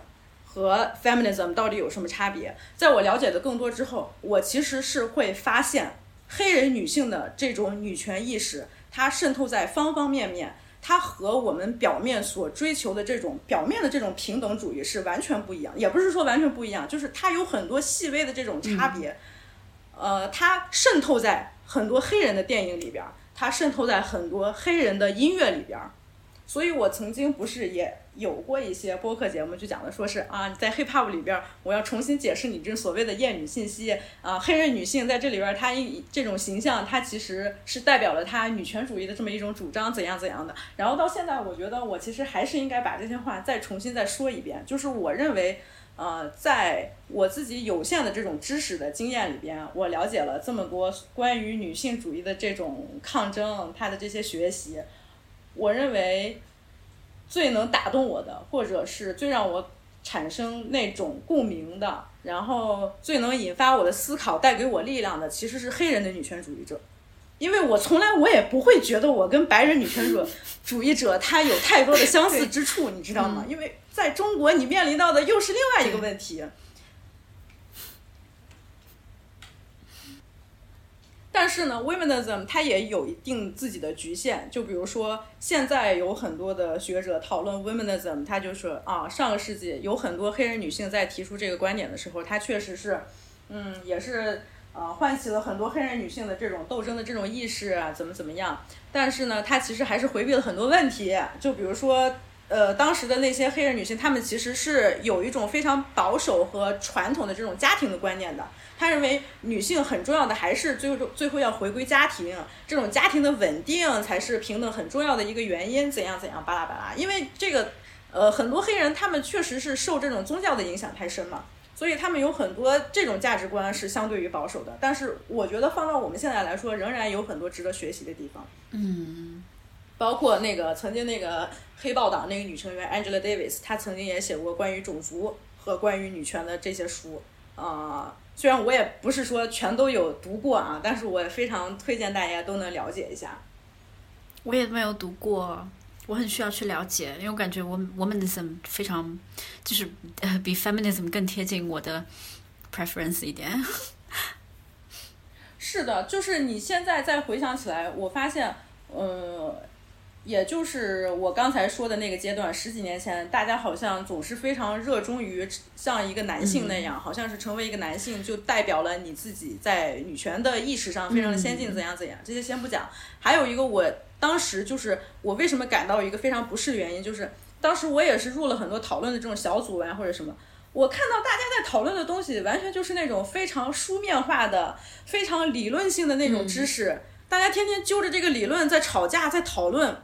和 feminism 到底有什么差别？在我了解的更多之后，我其实是会发现，黑人女性的这种女权意识，它渗透在方方面面，它和我们表面所追求的这种表面的这种平等主义是完全不一样。也不是说完全不一样，就是它有很多细微的这种差别。呃，它渗透在很多黑人的电影里边，它渗透在很多黑人的音乐里边。所以我曾经不是也有过一些播客节目，就讲的说是啊，在 hip hop 里边，我要重新解释你这所谓的厌女信息啊，黑人女性在这里边，她一这种形象，她其实是代表了她女权主义的这么一种主张，怎样怎样的。然后到现在，我觉得我其实还是应该把这些话再重新再说一遍，就是我认为，呃，在我自己有限的这种知识的经验里边，我了解了这么多关于女性主义的这种抗争，她的这些学习。我认为最能打动我的，或者是最让我产生那种共鸣的，然后最能引发我的思考、带给我力量的，其实是黑人的女权主义者。因为我从来我也不会觉得我跟白人女权主 [laughs] 主义者他有太多的相似之处，你知道吗？因为在中国，你面临到的又是另外一个问题。但是呢，womenism 它也有一定自己的局限。就比如说，现在有很多的学者讨论 womenism，他就说啊，上个世纪有很多黑人女性在提出这个观点的时候，她确实是，嗯，也是呃，唤起了很多黑人女性的这种斗争的这种意识啊，怎么怎么样。但是呢，她其实还是回避了很多问题。就比如说，呃，当时的那些黑人女性，她们其实是有一种非常保守和传统的这种家庭的观念的。她认为女性很重要的还是最后最后要回归家庭，这种家庭的稳定才是平等很重要的一个原因。怎样怎样巴拉巴拉，因为这个，呃，很多黑人他们确实是受这种宗教的影响太深嘛，所以他们有很多这种价值观是相对于保守的。但是我觉得放到我们现在来说，仍然有很多值得学习的地方。嗯，包括那个曾经那个黑豹党那个女成员 Angela Davis，她曾经也写过关于种族和关于女权的这些书。啊、虽然我也不是说全都有读过啊，但是我也非常推荐大家都能了解一下。我也没有读过，我很需要去了解，因为我感觉我 womanism 非常就是呃比 feminism 更贴近我的 preference 一点。[laughs] 是的，就是你现在再回想起来，我发现，呃，也就是我刚才说的那个阶段，十几年前，大家好像总是非常热衷于像一个男性那样，好像是成为一个男性就代表了你自己在女权的意识上非常的先进，怎样怎样，这些先不讲。还有一个，我当时就是我为什么感到一个非常不适的原因，就是当时我也是入了很多讨论的这种小组啊或者什么。我看到大家在讨论的东西，完全就是那种非常书面化的、非常理论性的那种知识。大家天天揪着这个理论在吵架，在讨论。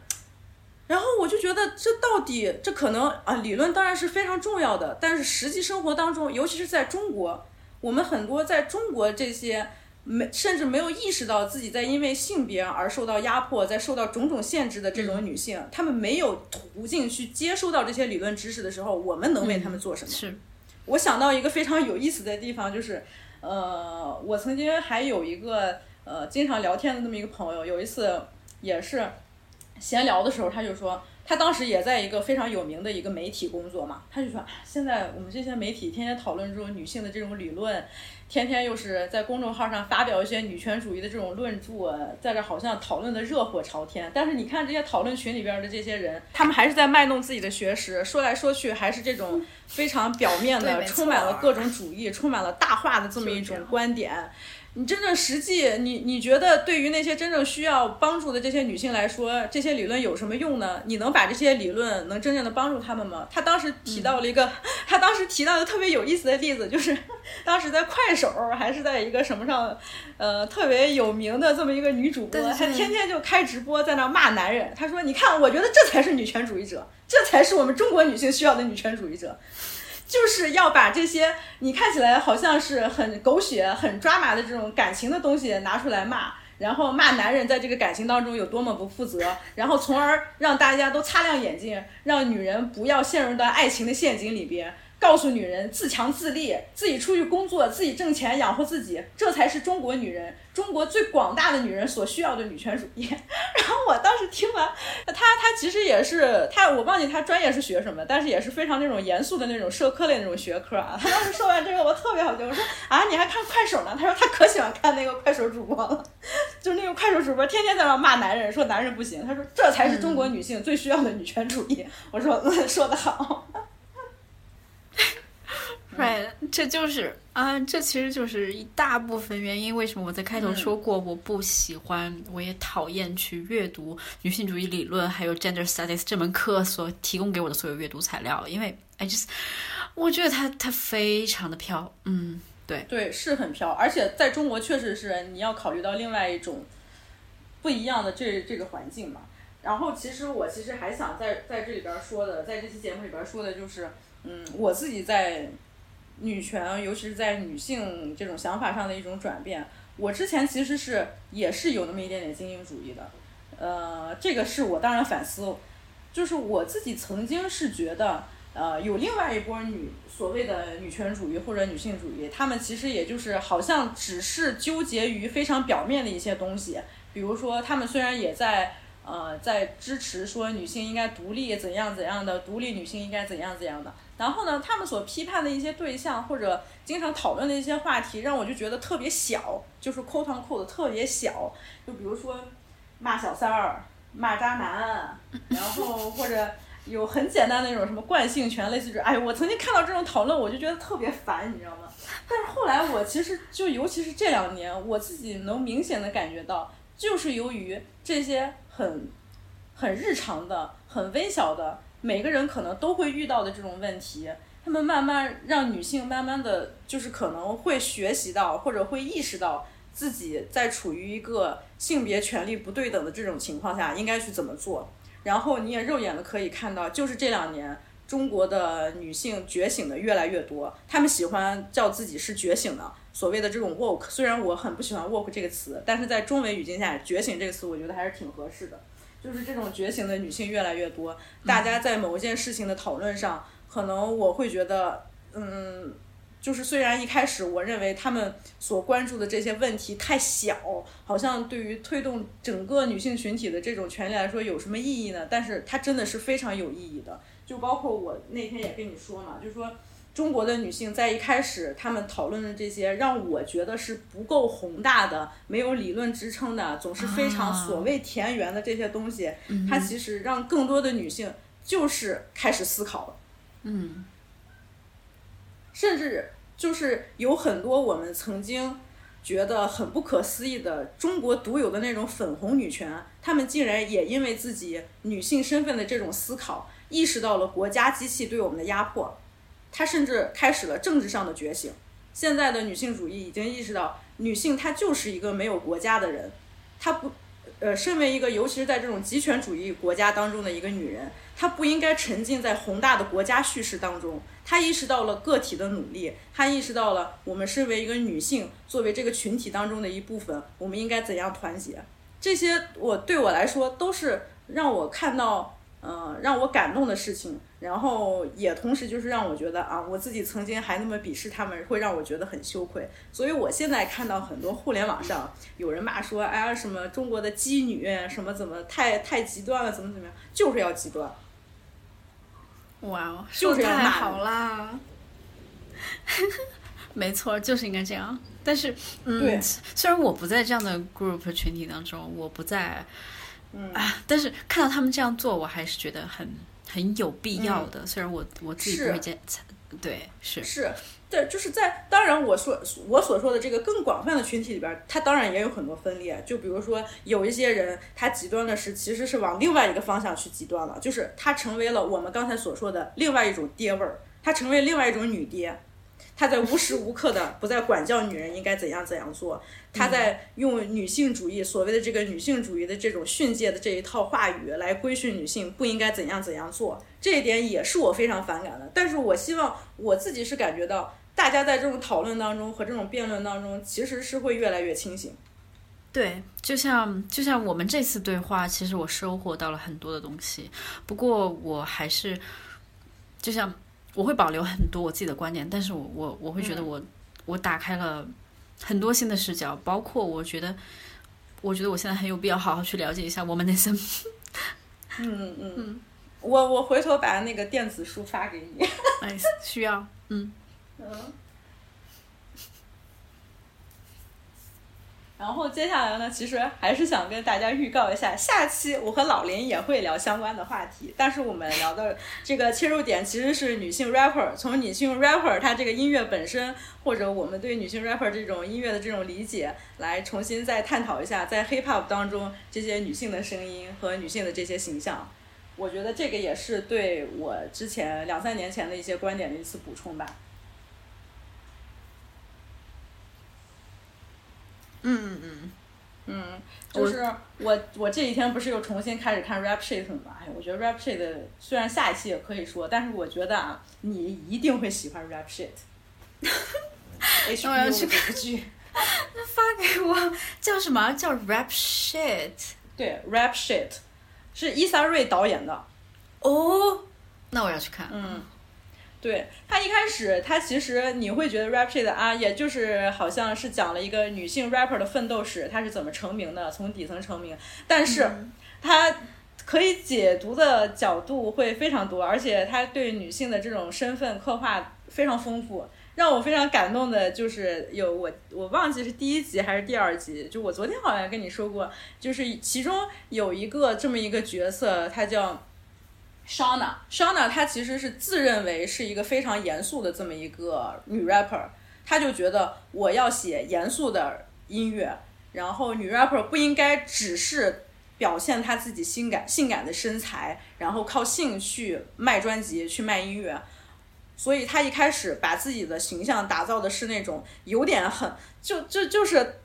然后我就觉得，这到底这可能啊，理论当然是非常重要的，但是实际生活当中，尤其是在中国，我们很多在中国这些没甚至没有意识到自己在因为性别而受到压迫，在受到种种限制的这种女性，她们没有途径去接收到这些理论知识的时候，我们能为她们做什么？是，我想到一个非常有意思的地方，就是，呃，我曾经还有一个呃经常聊天的那么一个朋友，有一次也是闲聊的时候，他就说，他当时也在一个非常有名的一个媒体工作嘛，他就说，哎现在我们这些媒体天天讨论这种女性的这种理论，天天又是在公众号上发表一些女权主义的这种论著，在这好像讨论的热火朝天。但是你看这些讨论群里边的这些人，他们还是在卖弄自己的学识，说来说去还是这种非常表面的，[laughs] 充满了各种主义，充满了大话的这么一种观点。你真正实际，你你觉得对于那些真正需要帮助的这些女性来说，这些理论有什么用呢？你能把这些理论能真正的帮助她们吗？她当时提到了一个，[laughs] 她当时提到的特别有意思的例子，就是 [laughs] 当时在快手还是在一个什么上，呃，特别有名的这么一个女主播，她天天就开直播在那骂男人。她说：“你看，我觉得这才是女权主义者，这才是我们中国女性需要的女权主义者。”就是要把这些你看起来好像是很狗血、很抓马的这种感情的东西拿出来骂，然后骂男人在这个感情当中有多么不负责，然后从而让大家都擦亮眼睛，让女人不要陷入到爱情的陷阱里边。告诉女人自强自立，自己出去工作，自己挣钱养活自己，这才是中国女人，中国最广大的女人所需要的女权主义。[laughs] 然后我当时听完，他他其实也是他，我忘记他专业是学什么，但是也是非常那种严肃的那种社科类那种学科啊。[laughs] 他当时说完这个，我特别好笑，我说啊，你还看快手呢？他说他可喜欢看那个快手主播了，[laughs] 就是那个快手主播天天在那骂男人，说男人不行。他说这才是中国女性最需要的女权主义。我说嗯，说得好。Right，这就是啊、这其实就是一大部分原因。为什么我在开头说过，我不喜欢，我也讨厌去阅读女性主义理论还有 Gender Studies 这门课所提供给我的所有阅读材料，因为 I just 我觉得它它非常的飘，嗯，对，对，是很飘，而且在中国确实是你要考虑到另外一种不一样的这这个环境嘛。然后其实我其实还想在在这里边说的，在这期节目里边说的就是，嗯，我自己在女权，尤其是在女性这种想法上的一种转变。我之前其实是也是有那么一点点精英主义的，呃，这个是我当然反思，就是我自己曾经是觉得，呃，有另外一波女所谓的女权主义或者女性主义，她们其实也就是好像只是纠结于非常表面的一些东西，比如说她们虽然也在呃在支持说女性应该独立怎样怎样的，独立女性应该怎样怎样的，然后呢，他们所批判的一些对象或者经常讨论的一些话题，让我就觉得特别小，就是扣堂扣的特别小，就比如说骂小三儿、骂渣男，然后或者有很简单的那种什么惯性权，类似于哎，我曾经看到这种讨论，我就觉得特别烦，你知道吗？但是后来我其实就尤其是这两年，我自己能明显的感觉到，就是由于这些很很日常的、很微小的每个人可能都会遇到的这种问题。他们慢慢让女性慢慢的就是可能会学习到或者会意识到自己在处于一个性别权利不对等的这种情况下应该去怎么做。然后你也肉眼的可以看到，就是这两年中国的女性觉醒的越来越多，她们喜欢叫自己是觉醒的，所谓的这种 woke。虽然我很不喜欢 woke 这个词，但是在中文语境下，觉醒这个词我觉得还是挺合适的。就是这种觉醒的女性越来越多，大家在某一件事情的讨论上。可能我会觉得，嗯，就是虽然一开始我认为他们所关注的这些问题太小，好像对于推动整个女性群体的这种权利来说有什么意义呢？但是它真的是非常有意义的。就包括我那天也跟你说嘛，就是说中国的女性在一开始他们讨论的这些，让我觉得是不够宏大的、没有理论支撑的，总是非常所谓田园的这些东西，它其实让更多的女性就是开始思考了。嗯，甚至就是有很多我们曾经觉得很不可思议的中国独有的那种粉红女权，她们竟然也因为自己女性身份的这种思考，意识到了国家机器对我们的压迫，她甚至开始了政治上的觉醒。现在的女性主义已经意识到，女性她就是一个没有国家的人，她不。呃，身为一个，尤其是在这种极权主义国家当中的一个女人，她不应该沉浸在宏大的国家叙事当中。她意识到了个体的努力，她意识到了我们身为一个女性，作为这个群体当中的一部分，我们应该怎样团结。这些我对我来说都是让我看到。嗯，让我感动的事情，然后也同时就是让我觉得啊，我自己曾经还那么鄙视他们，会让我觉得很羞愧。所以我现在看到很多互联网上有人骂说，哎呀，什么中国的妓女，什么怎么太太极端了，怎么怎么样，就是要极端。哇哦，就是太好啦！[laughs] 没错，就是应该这样。但是，嗯，虽然我不在这样的 group 群体当中，我不在。啊！但是看到他们这样做，我还是觉得很很有必要的。虽然我我自己不会这样，对，是是，对，就是在当然我说我所说的这个更广泛的群体里边，他当然也有很多分裂。就比如说有一些人，他极端的是其实是往另外一个方向去极端了，就是他成为了我们刚才所说的另外一种爹味儿，他成为另外一种女爹。他在无时无刻的不在管教女人应该怎样怎样做，他在用女性主义所谓的这个女性主义的这种训诫的这一套话语来规训女性不应该怎样怎样做，这一点也是我非常反感的。但是我希望我自己是感觉到，大家在这种讨论当中和这种辩论当中，其实是会越来越清醒。对，就像就像我们这次对话，其实我收获到了很多的东西。不过我还是就像。我会保留很多我自己的观点，但是我我我会觉得我我打开了很多新的视角，包括我觉得我觉得我现在很有必要好好去了解一下我们那些。嗯嗯 [laughs] 嗯，我我回头把那个电子书发给你。哎，需要，嗯嗯。然后接下来呢，其实还是想跟大家预告一下，下期我和老林也会聊相关的话题。但是我们聊的这个切入点其实是女性 rapper，从女性 rapper 她这个音乐本身，或者我们对女性 rapper 这种音乐的这种理解，来重新再探讨一下在 hip hop 当中这些女性的声音和女性的这些形象。我觉得这个也是对我之前两三年前的一些观点的一次补充吧。嗯嗯嗯，嗯，就是我我这几天不是又重新开始看 rap shit 吗？哎，我觉得 rap shit 虽然下一期也可以说，但是我觉得啊，你一定会喜欢 rap shit。[laughs] 我要去看剧。[laughs] 那发给我叫什么叫 rap shit？对，rap shit 是伊萨瑞导演的。哦，那我要去看。嗯。对他一开始，他其实你会觉得 rap shit 啊，也就是好像是讲了一个女性 rapper 的奋斗史，她是怎么成名的，从底层成名。但是，他可以解读的角度会非常多，而且他对女性的这种身份刻画非常丰富。让我非常感动的就是有我我忘记是第一集还是第二集，就我昨天好像跟你说过，就是其中有一个这么一个角色，他叫。Shana，Shana，她其实是自认为是一个非常严肃的这么一个女 rapper，她就觉得我要写严肃的音乐，然后女 rapper 不应该只是表现她自己性感性感的身材，然后靠性去卖专辑去卖音乐。所以他一开始把自己的形象打造的是那种有点很就就就是，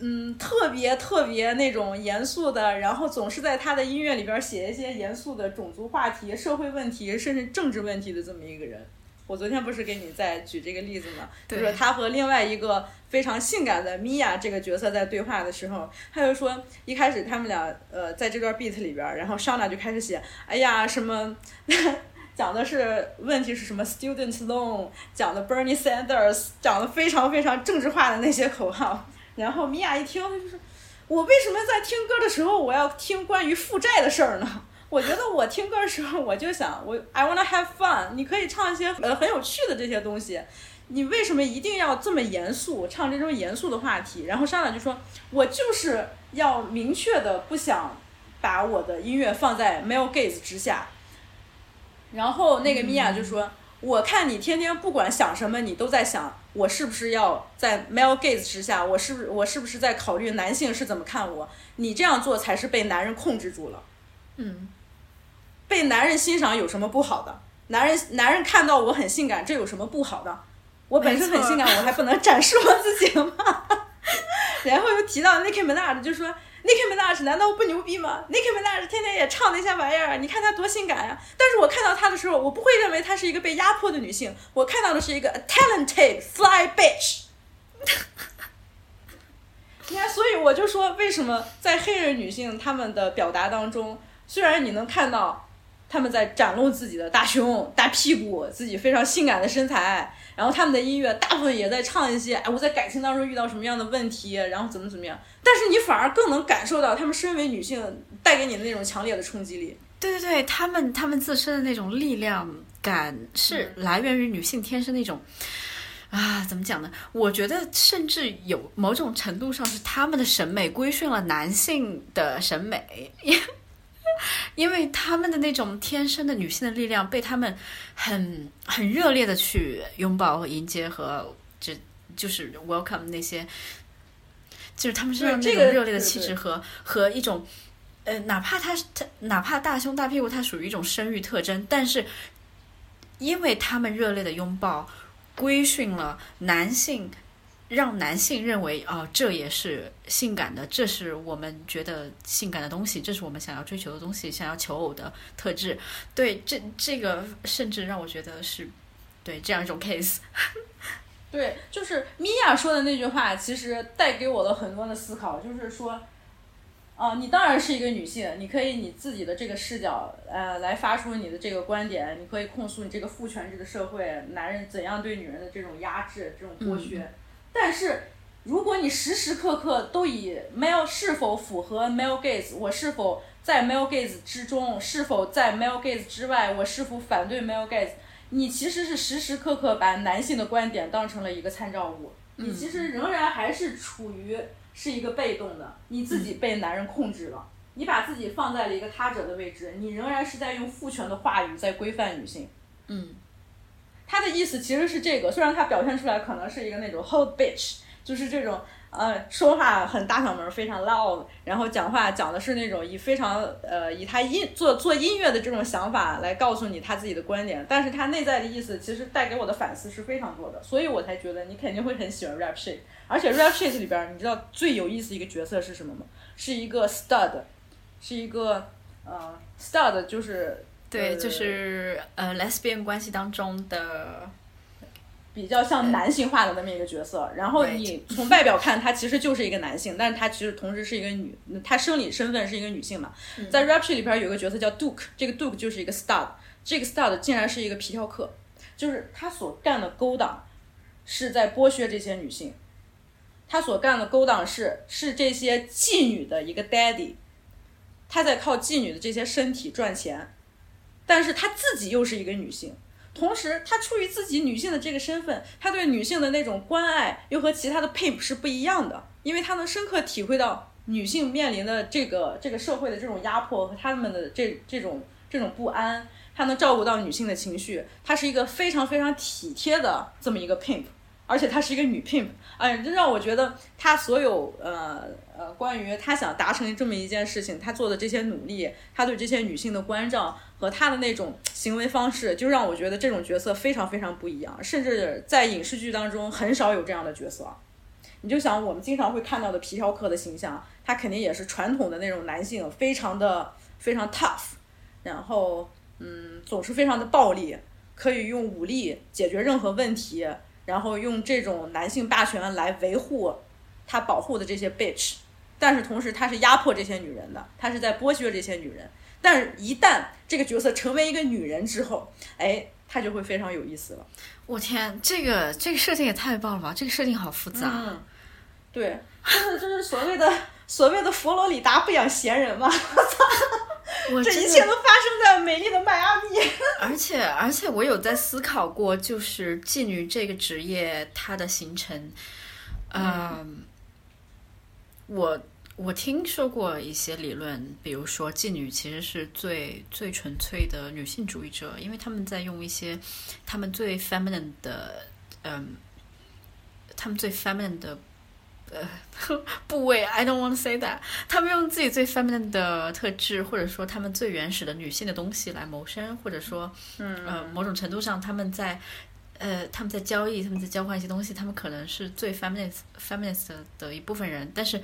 嗯，特别特别那种严肃的，然后总是在他的音乐里边写一些严肃的种族话题、社会问题，甚至政治问题的这么一个人。我昨天不是给你在举这个例子吗？就是他和另外一个非常性感的米娅这个角色在对话的时候，他就说一开始他们俩呃在这段 beat 里边儿，然后莎娜就开始写，哎呀什么。[laughs] 讲的是问题是什么？Student loan，讲的 Bernie Sanders，讲的非常非常政治化的那些口号。然后米娅一听，她就说我为什么在听歌的时候我要听关于负债的事儿呢？[laughs] 我觉得我听歌的时候我就想我 I wanna have fun，你可以唱一些呃很有趣的这些东西。你为什么一定要这么严肃唱这种严肃的话题？然后莎娜就说，我就是要明确的不想把我的音乐放在 male gaze 之下。然后那个米娅就说：“我看你天天不管想什么，你都在想我是不是要在 male gaze 之下，我是不是我是不是在考虑男性是怎么看我？你这样做才是被男人控制住了。嗯，被男人欣赏有什么不好的？男人男人看到我很性感，这有什么不好的？我本身很性感，我还不能展示我自己吗？然后又提到 Nicki Minaj，就说 Nicki Minaj 难道不牛逼吗？Nicki Minaj 天天也唱那些玩意儿，你看她多性感呀、但是我看到她的时候，我不会认为她是一个被压迫的女性，我看到的是一个 talented fly bitch。[laughs] 你看，所以我就说，为什么在黑人女性她们的表达当中，虽然你能看到她们在展露自己的大胸、大屁股、自己非常性感的身材，然后他们的音乐大部分也在唱一些，哎，我在感情当中遇到什么样的问题，然后怎么怎么样，但是你反而更能感受到他们身为女性带给你的那种强烈的冲击力。对对对，他们他们自身的那种力量感是来源于女性天生那种。啊，怎么讲呢？我觉得甚至有某种程度上是他们的审美规训了男性的审美，[laughs] 因 [laughs] 因为他们的那种天生的女性的力量被他们很很热烈的去拥抱和迎接和就就是 welcome 那些，就是他们身上那种热烈的气质和和一种呃，哪怕他他哪怕大胸大屁股，它属于一种生育特征，但是因为他们热烈的拥抱，规训了男性，让男性认为哦，这也是性感的，这是我们觉得性感的东西，这是我们想要追求的东西，想要求偶的特质。对，这这个甚至让我觉得是对这样一种 case。[laughs] 对，就是米娅说的那句话，其实带给我了很多的思考，就是说，啊、你当然是一个女性，你可以你自己的这个视角，呃，来发出你的这个观点，你可以控诉你这个父权制的社会，男人怎样对女人的这种压制、这种剥削，但是。如果你时时刻刻都以 male 是否符合 male gaze，我是否在 male gaze 之中，是否在 male gaze 之外，我是否反对 male gaze，你其实是时时刻刻把男性的观点当成了一个参照物，你其实仍然还是处于是一个被动的，你自己被男人控制了，你把自己放在了一个他者的位置，你仍然是在用父权的话语在规范女性。嗯，他的意思其实是这个，虽然他表现出来可能是一个那种 hold bitch，就是这种呃说话很大嗓门，非常 loud，然后讲话讲的是那种以非常呃以他音做做音乐的这种想法来告诉你他自己的观点，但是他内在的意思其实带给我的反思是非常多的，所以我才觉得你肯定会很喜欢 rap shit，而且 rap shit 里边你知道最有意思一个角色是什么吗？是一个 stud，是一个呃 stud 就是对，呃就是呃，lesbian 关系当中的比较像男性化的那么一个角色，然后你从外表看，他其实就是一个男性，但是他其实同时是一个女，他生理身份是一个女性嘛。在 rap sheet 里边有个角色叫 Duke，这个 Duke 就是一个 stud，这个 stud 竟然是一个皮条客，就是他所干的勾当是在剥削这些女性，他所干的勾当是是这些妓女的一个 daddy，他在靠妓女的这些身体赚钱，但是她自己又是一个女性。同时，她出于自己女性的这个身份，她对女性的那种关爱又和其他的 pimp 是不一样的，因为她能深刻体会到女性面临的这个这个社会的这种压迫和他们的这这种这种不安，她能照顾到女性的情绪，她是一个非常非常体贴的这么一个 pimp。而且她是一个女 pimp，哎，这让我觉得她所有呃呃关于她想达成这么一件事情，她做的这些努力，她对这些女性的关照和她的那种行为方式，就让我觉得这种角色非常非常不一样，甚至在影视剧当中很少有这样的角色。你就想我们经常会看到的皮条客的形象，他肯定也是传统的那种男性，非常的非常 tough，然后嗯总是非常的暴力，可以用武力解决任何问题。然后用这种男性霸权来维护他保护的这些 bitch，但是同时他是压迫这些女人的，他是在剥削这些女人。但是，一旦这个角色成为一个女人之后，哎，他就会非常有意思了。我天，这个这个设定也太棒了吧！这个设定好复杂。嗯，对，就是就是所谓的所谓的佛罗里达不养闲人嘛。[laughs] 我操！这一切都发生在美丽的迈阿密。而 [laughs] 且而且，我有在思考过，就是妓女这个职业它的形成。嗯，我我听说过一些理论，比如说妓女其实是最最纯粹的女性主义者，因为他们在用一些他们最 feminine 的，嗯，他们最 feminine 的。呃，[laughs] 部位，I don't want to say that。他们用自己最 feminine 的特质，或者说他们最原始的女性的东西来谋生，或者说，嗯呃，某种程度上他们在，呃，他们在交易，他们在交换一些东西，他们可能是最 feminist feminist 的一部分人，但是。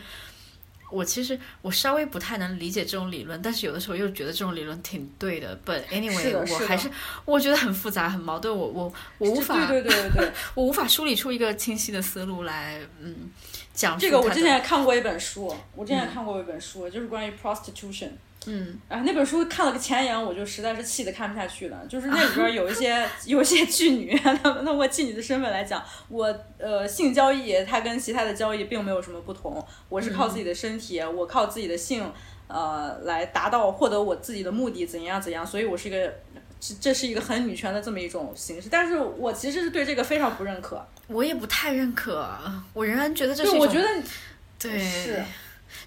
我其实我稍微不太能理解这种理论，但是有的时候又觉得这种理论挺对的。But anyway，我还是我觉得很复杂很矛盾。我我我无法对对对对，[laughs] 我无法梳理出一个清晰的思路来，嗯，讲这个。我之前也看过一本书，我之前也看过一本书，就是关于 prostitution。嗯，啊那本书看了个前言，我就实在是气得看不下去了。就是那里边 [laughs] 有一些有一些妓女，他们通过妓女的身份来讲，我呃性交易它跟其他的交易并没有什么不同。我是靠自己的身体，我靠自己的性呃来达到获得我自己的目的，怎样怎样。所以我是一个这这是一个很女权的这么一种形式。但是我其实是对这个非常不认可。我也不太认可，我仍然觉得这是我觉得对是。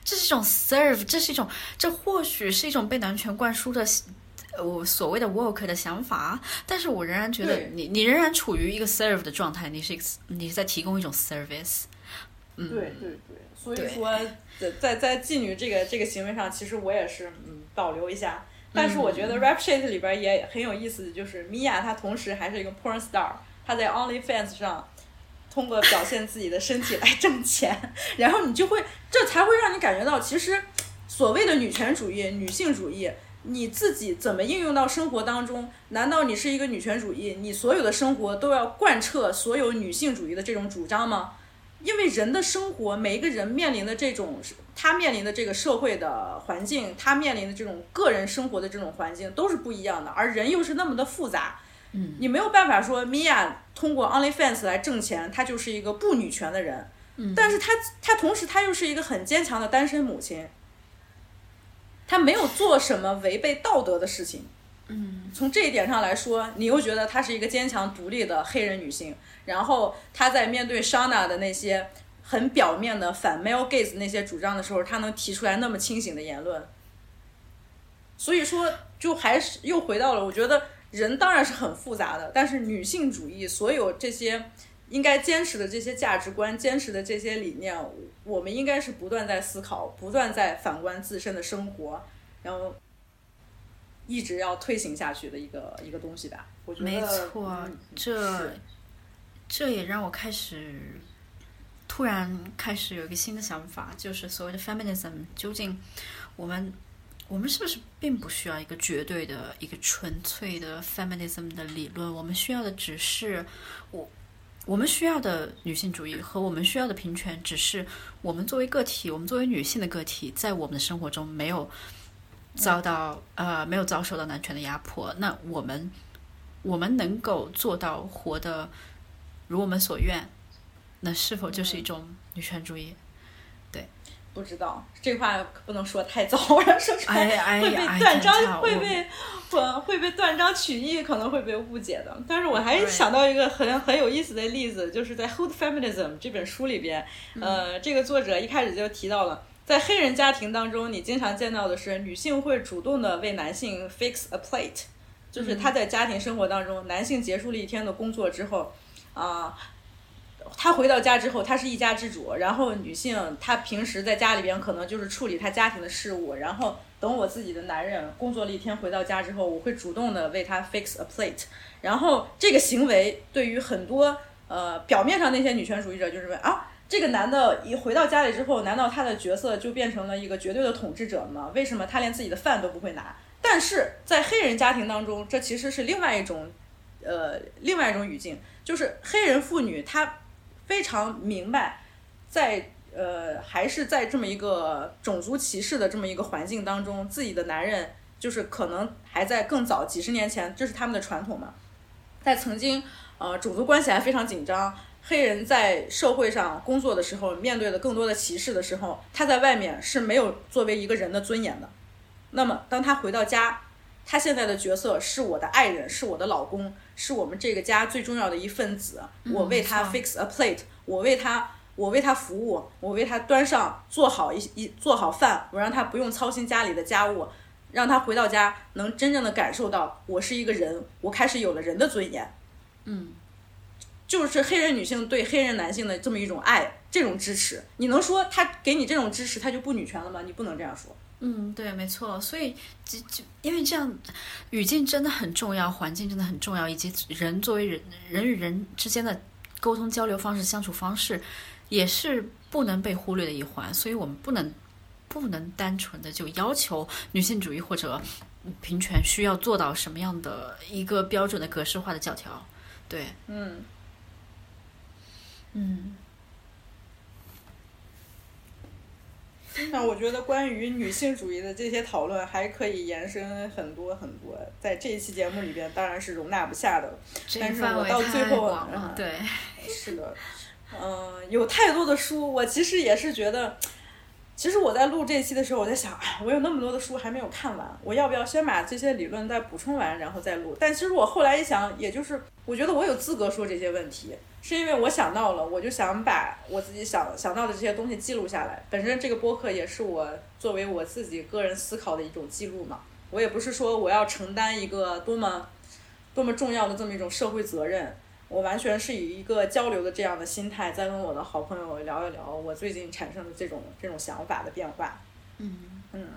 这是一种 serve，这是一种，这或许是一种被男权灌输的，我所谓的 work 的想法，但是我仍然觉得你，你仍然处于一个 serve 的状态，你是，你是在提供一种 service。嗯，对对对，所以说，在在妓女这个这个行为上，其实我也是嗯保留一下，但是我觉得 rap sheet 里边也很有意思的就是 Mia 她同时还是一个 porn star，她在 OnlyFans 上。通过表现自己的身体来挣钱，然后你就会，这才会让你感觉到，其实所谓的女权主义、女性主义，你自己怎么应用到生活当中？难道你是一个女权主义，你所有的生活都要贯彻所有女性主义的这种主张吗？因为人的生活，每一个人面临的这种，他面临的这个社会的环境，他面临的这种个人生活的这种环境都是不一样的，而人又是那么的复杂。你没有办法说米娅通过 OnlyFans 来挣钱，她就是一个不女权的人。嗯，但是她她同时她又是一个很坚强的单身母亲，她没有做什么违背道德的事情。嗯，从这一点上来说，你又觉得她是一个坚强独立的黑人女性。然后她在面对 Shana 的那些很表面的反 male gaze 那些主张的时候，她能提出来那么清醒的言论。所以说，就还是又回到了，我觉得。人当然是很复杂的，但是女性主义所有这些应该坚持的这些价值观、坚持的这些理念，我们应该是不断在思考、不断在反观自身的生活，然后一直要推行下去的一个一个东西吧。我觉得没错，这这也让我开始突然开始有一个新的想法，就是所谓的 feminism 究竟我们。我们是不是并不需要一个绝对的、一个纯粹的 feminism 的理论？我们需要的只是我，我们需要的女性主义和我们需要的平权，只是我们作为个体，我们作为女性的个体，在我们的生活中没有遭到呃没有遭受到男权的压迫。那我们我们能够做到活得如我们所愿，那是否就是一种女权主义？对不知道这话不能说太早，[laughs] 我要说出来会被断章，会被会会被断章取义，可能会被误解的。但是我还想到一个很很有意思的例子，就是在《Hood Feminism》这本书里边，呃，这个作者一开始就提到了，在黑人家庭当中，你经常见到的是女性会主动的为男性 fix a plate，就是他在家庭生活当中，男性结束了一天的工作之后，啊。他回到家之后，他是一家之主，然后女性她平时在家里边可能就是处理她家庭的事务，然后等我自己的男人工作了一天回到家之后，我会主动的为他 fix a plate，然后这个行为对于很多呃表面上那些女权主义者就是问啊。这个男的一回到家里之后，难道他的角色就变成了一个绝对的统治者吗？为什么他连自己的饭都不会拿？但是在黑人家庭当中，这其实是另外一种，呃，另外一种语境，就是黑人妇女她非常明白，在呃还是在这么一个种族歧视的这么一个环境当中，自己的男人就是可能还在更早几十年前，这是他们的传统嘛，在曾经呃种族关系还非常紧张。黑人在社会上工作的时候，面对的更多的歧视的时候，他在外面是没有作为一个人的尊严的。那么，当他回到家，他现在的角色是我的爱人，是我的老公，是我们这个家最重要的一份子。我为他 fix a plate，我为他，我为他服务，我为他端上做好一一做好饭，我让他不用操心家里的家务，让他回到家能真正的感受到我是一个人，我开始有了人的尊严。嗯。就是黑人女性对黑人男性的这么一种爱，这种支持，你能说他给你这种支持，他就不女权了吗？你不能这样说。嗯，对，没错。所以就就因为这样，语境真的很重要，环境真的很重要，以及人作为人人与人之间的沟通交流方式、相处方式，也是不能被忽略的一环。所以我们不能不能单纯的就要求女性主义或者平权需要做到什么样的一个标准的格式化的教条。对，嗯。嗯，那我觉得关于女性主义的这些讨论还可以延伸很多很多，在这一期节目里边当然是容纳不下的，但是我到最后，对，是的，嗯，有太多的书，我其实也是觉得。其实我在录这期的时候，我在想，我有那么多的书还没有看完，我要不要先把这些理论再补充完，然后再录？但其实我后来一想，也就是我觉得我有资格说这些问题，是因为我想到了，我就想把我自己想想到的这些东西记录下来。本身这个播客也是我作为我自己个人思考的一种记录嘛。我也不是说我要承担一个多么多么重要的这么一种社会责任。我完全是以一个交流的这样的心态，在跟我的好朋友聊一聊我最近产生的这种这种想法的变化。嗯嗯，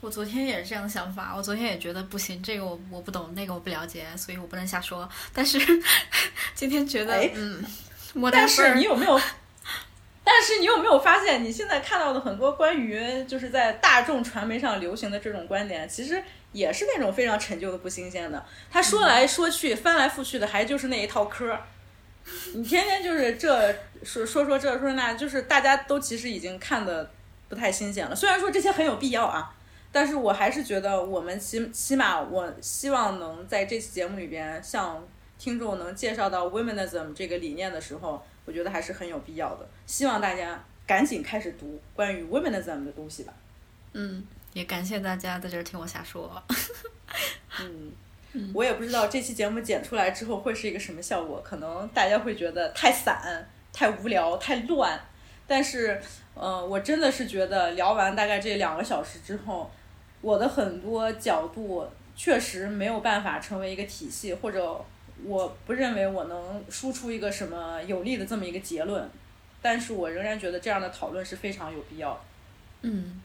我昨天也是这样的想法，我昨天也觉得不行，这个我我不懂，那个我不了解，所以我不能瞎说。但是 [laughs] 今天觉得，嗯，但是你有没有？但是你有没有发现，你现在看到的很多关于就是在大众传媒上流行的这种观点，其实。也是那种非常陈旧的、不新鲜的。他说来说去、翻来覆去的，还就是那一套嗑儿。你天天就是这说说说这说那，就是大家都其实已经看的不太新鲜了。虽然说这些很有必要啊，但是我还是觉得我们起起码，我希望能在这期节目里边向听众能介绍到 womenism 这个理念的时候，我觉得还是很有必要的。希望大家赶紧开始读关于 womenism 的东西吧。嗯。也感谢大家在这儿听我瞎说。[laughs] 嗯，我也不知道这期节目剪出来之后会是一个什么效果，可能大家会觉得太散、太无聊、太乱。但是，嗯，我真的是觉得聊完大概这两个小时之后，我的很多角度确实没有办法成为一个体系，或者我不认为我能输出一个什么有力的这么一个结论。但是我仍然觉得这样的讨论是非常有必要。嗯。